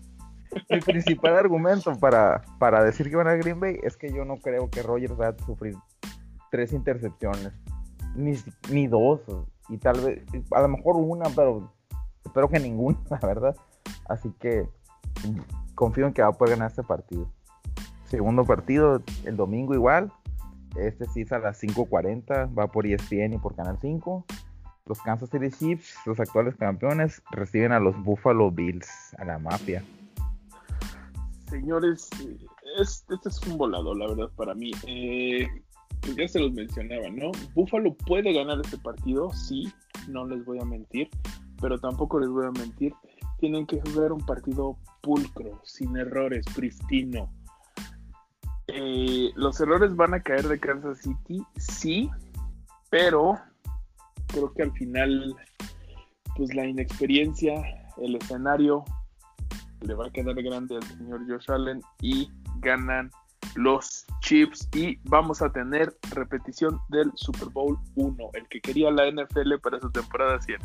mi principal argumento para, para decir que van a Green Bay es que yo no creo que Rogers va a sufrir tres intercepciones. ni, ni dos, y tal vez, a lo mejor una, pero espero que ninguna, la verdad. Así que confío en que va a poder ganar este partido. Segundo partido, el domingo igual. Este sí es a las 5.40, va por ESPN y por Canal 5. Los Kansas City Chiefs, los actuales campeones, reciben a los Buffalo Bills, a la mafia. Señores, este es un volado, la verdad, para mí. Eh, pues ya se los mencionaba, ¿no? Buffalo puede ganar este partido, sí, no les voy a mentir, pero tampoco les voy a mentir. Tienen que jugar un partido pulcro, sin errores, pristino. Eh, los errores van a caer de Kansas City, sí, pero creo que al final, pues la inexperiencia, el escenario, le va a quedar grande al señor Josh Allen y ganan los Chiefs y vamos a tener repetición del Super Bowl 1, el que quería la NFL para su temporada 100.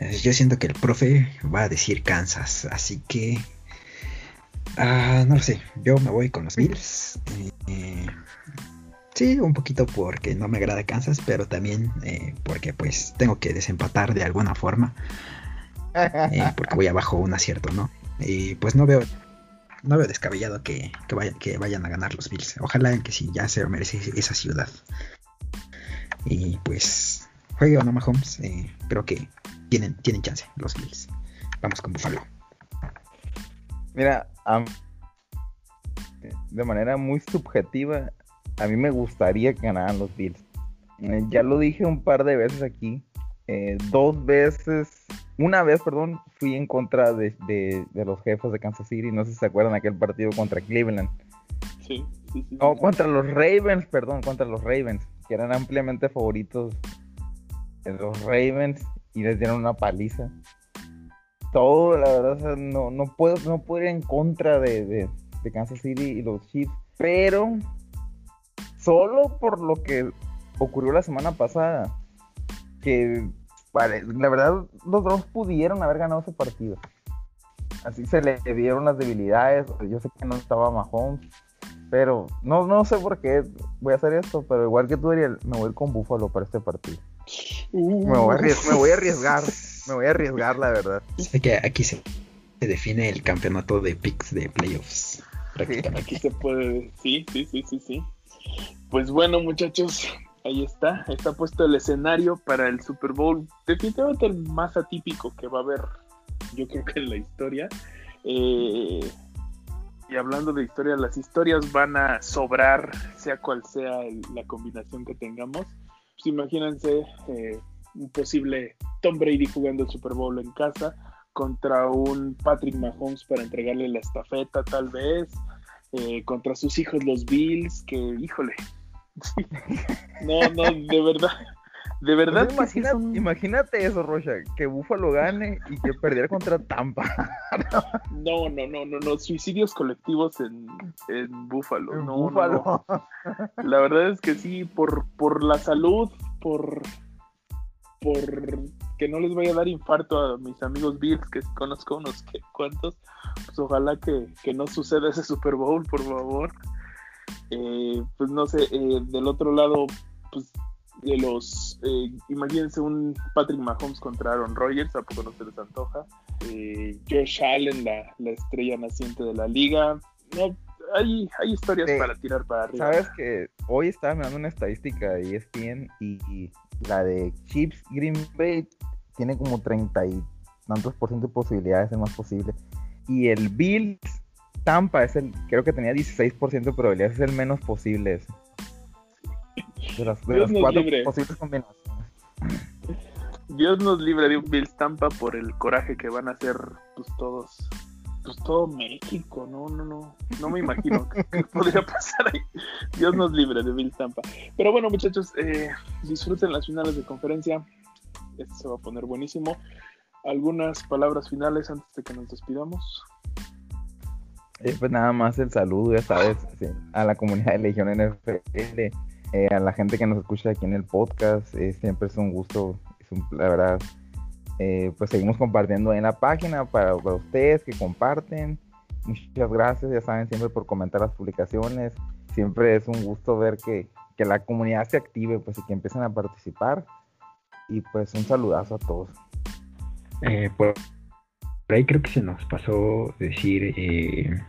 Eh, yo siento que el profe va a decir Kansas, así que ah, no lo sé, yo me voy con los Bills. Eh, sí, un poquito porque no me agrada Kansas, pero también eh, porque pues tengo que desempatar de alguna forma. porque voy abajo un acierto, ¿no? Y pues no veo no veo descabellado que, vayan, que vayan a ganar los Bills. Ojalá que sí, ya se merece esa ciudad. Y pues, juegue o no Mahomes, eh, creo que tienen, tienen chance los Bills. Vamos con Buffalo. Mira, de manera muy subjetiva, a mí me gustaría que ganaran los Bills. Eh, ya lo dije un par de veces aquí. Eh, dos veces una vez, perdón, fui en contra de, los jefes de Kansas City. No sé si se acuerdan aquel partido contra Cleveland. Sí, sí, sí. No, contra los Ravens, perdón, contra los Ravens, que eran ampliamente favoritos de los Ravens y les dieron una paliza. Todo, la verdad, no, no, puedo, no puedo ir en contra de, de Kansas City y los Chiefs, pero solo por lo que ocurrió la semana pasada, que Vale, la verdad, los dos pudieron haber ganado ese partido. Así se le vieron las debilidades. Yo sé que no estaba Mahomes, pero no, no sé por qué voy a hacer esto, pero igual que tú, Ariel, me voy con Buffalo para este partido. Me, voy a arriesgar, me voy a arriesgar, la verdad. Sé que aquí se, define el campeonato de picks de playoffs. Aquí se puede, sí, sí, sí, sí, sí. Pues bueno, muchachos, ahí está, está puesto el escenario para el Super Bowl, definitivamente el más atípico que va a haber, yo creo que en la historia. Eh, y hablando de historia, las historias van a sobrar, sea cual sea la combinación que tengamos. Pues imagínense eh, un posible Tom Brady jugando el Super Bowl en casa contra un Patrick Mahomes para entregarle la estafeta tal vez, eh, contra sus hijos los Bills, que híjole, no, no, de verdad. De verdad. imagínate, eso, Rocha, que Búfalo gane y que perdiera contra Tampa. no, no, no, no, no. Suicidios colectivos en, en Búfalo. no, La verdad es que sí, por, por la salud, por, por que no les vaya a dar infarto a mis amigos Bills, que conozco unos cuantos, pues ojalá que, que no suceda ese Super Bowl, por favor. Eh, pues no sé, eh, del otro lado, pues de los, eh, imagínense un Patrick Mahomes contra Aaron Rodgers, a poco no se les antoja. Josh Allen, la, la, estrella naciente de la liga. No, hay, hay historias para tirar para arriba. Sabes que hoy estaba mirando una estadística de ESPN y, y la de Chips Green Bay tiene como treinta y tantos por ciento de posibilidades, es más posible. Y el Bills Tampa es el, creo que tenía 16% de probabilidades, es el menos posible ese. De las, cuatro posibles combinaciones. Dios nos libre de un Bills Tampa por el coraje que van a hacer pues todos, pues todo México, no, no, no, no me imagino qué podría pasar ahí. Dios nos libre de Bills Tampa. Pero bueno, muchachos, eh, disfruten las finales de conferencia. Esto se va a poner buenísimo. ¿Algunas palabras finales antes de que nos despidamos? Eh, pues nada más el saludo, ya sabes, a la comunidad de Legión NFL, eh, a la gente que nos escucha aquí en el podcast, eh, siempre es un gusto, la verdad, pues seguimos compartiendo en la página para, ustedes que comparten. Muchas gracias, ya saben, siempre por comentar las publicaciones. Siempre es un gusto ver que, que la comunidad se active, pues, y que empiecen a participar. Y pues un saludazo a todos. Eh, por, ahí creo que se nos pasó decir eh,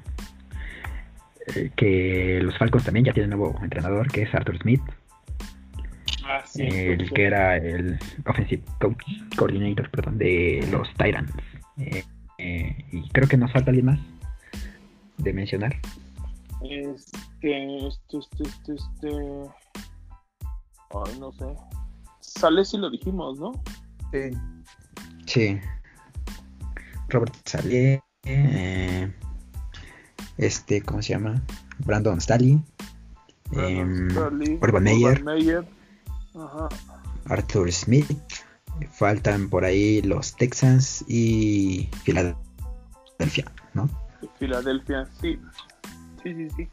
eh, que los Falcons también ya tienen nuevo entrenador, que es Arthur Smith, Ah, sí. el que era el Offensive Coach Coordinator perdón, de los Titans. Eh, eh, y creo que nos falta alguien más de mencionar. Este, este, este, este, este. Ay, no sé. Sale si lo dijimos, ¿no? Sí. Sí. Robert Saleh. eh, este, ¿cómo se llama? Brandon Staley. em, Urban Meyer. Meyer. Ajá. Arthur Smith. Faltan por ahí los Texans y Filadelfia, ¿no? Filadelfia, sí. Sí, sí, sí.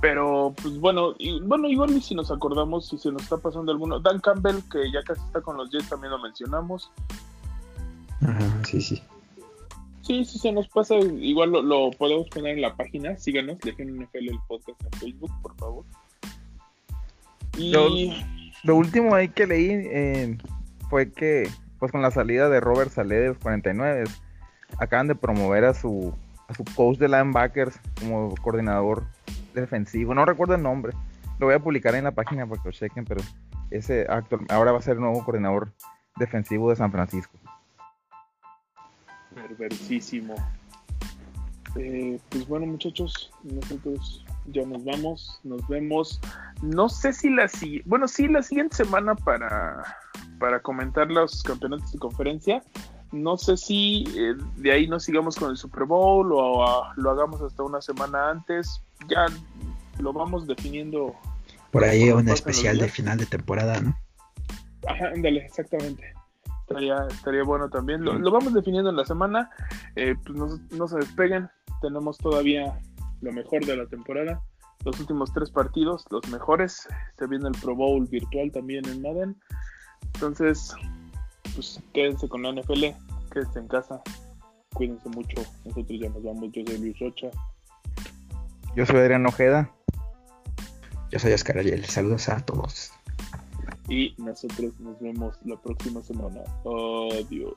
Pero, pues bueno, y, bueno, igual y si nos acordamos, si se nos está pasando alguno. Dan Campbell, que ya casi está con los Jets, también lo mencionamos. Ajá, sí, sí. Sí, si se nos pasa, igual lo, podemos poner en la página. Síganos, dejen NFL el podcast en Facebook, por favor. Y. Lo último ahí que leí eh, fue que, pues con la salida de Robert Saleh de los 49, acaban de promover a su, a su coach de linebackers como coordinador defensivo. No recuerdo el nombre. Lo voy a publicar en la página para que lo chequen, pero ese actual, ahora va a ser el nuevo coordinador defensivo de San Francisco. Perversísimo. Eh, pues bueno, muchachos, nosotros ya nos vamos, nos vemos. No sé si la siguiente, bueno, sí, la siguiente semana para, para comentar los campeonatos de conferencia. No sé si eh, de ahí nos sigamos con el Super Bowl o ah, lo hagamos hasta una semana antes. Ya lo vamos definiendo. Por ahí un especial de final de temporada, ¿no? Ajá, ándale, exactamente. Estaría, estaría bueno también. Lo, lo vamos definiendo en la semana. Eh, pues no, no se despeguen. Tenemos todavía lo mejor de la temporada. Los últimos tres partidos, los mejores. Se viene el Pro Bowl virtual también en Madden. Entonces, pues quédense con la NFL. Quédense en casa. Cuídense mucho. Nosotros ya nos vamos. Yo soy Luis Rocha. Yo soy Adrián Ojeda. Yo soy Oscar Ariel. Saludos a todos. Y nosotros nos vemos la próxima semana. Adiós.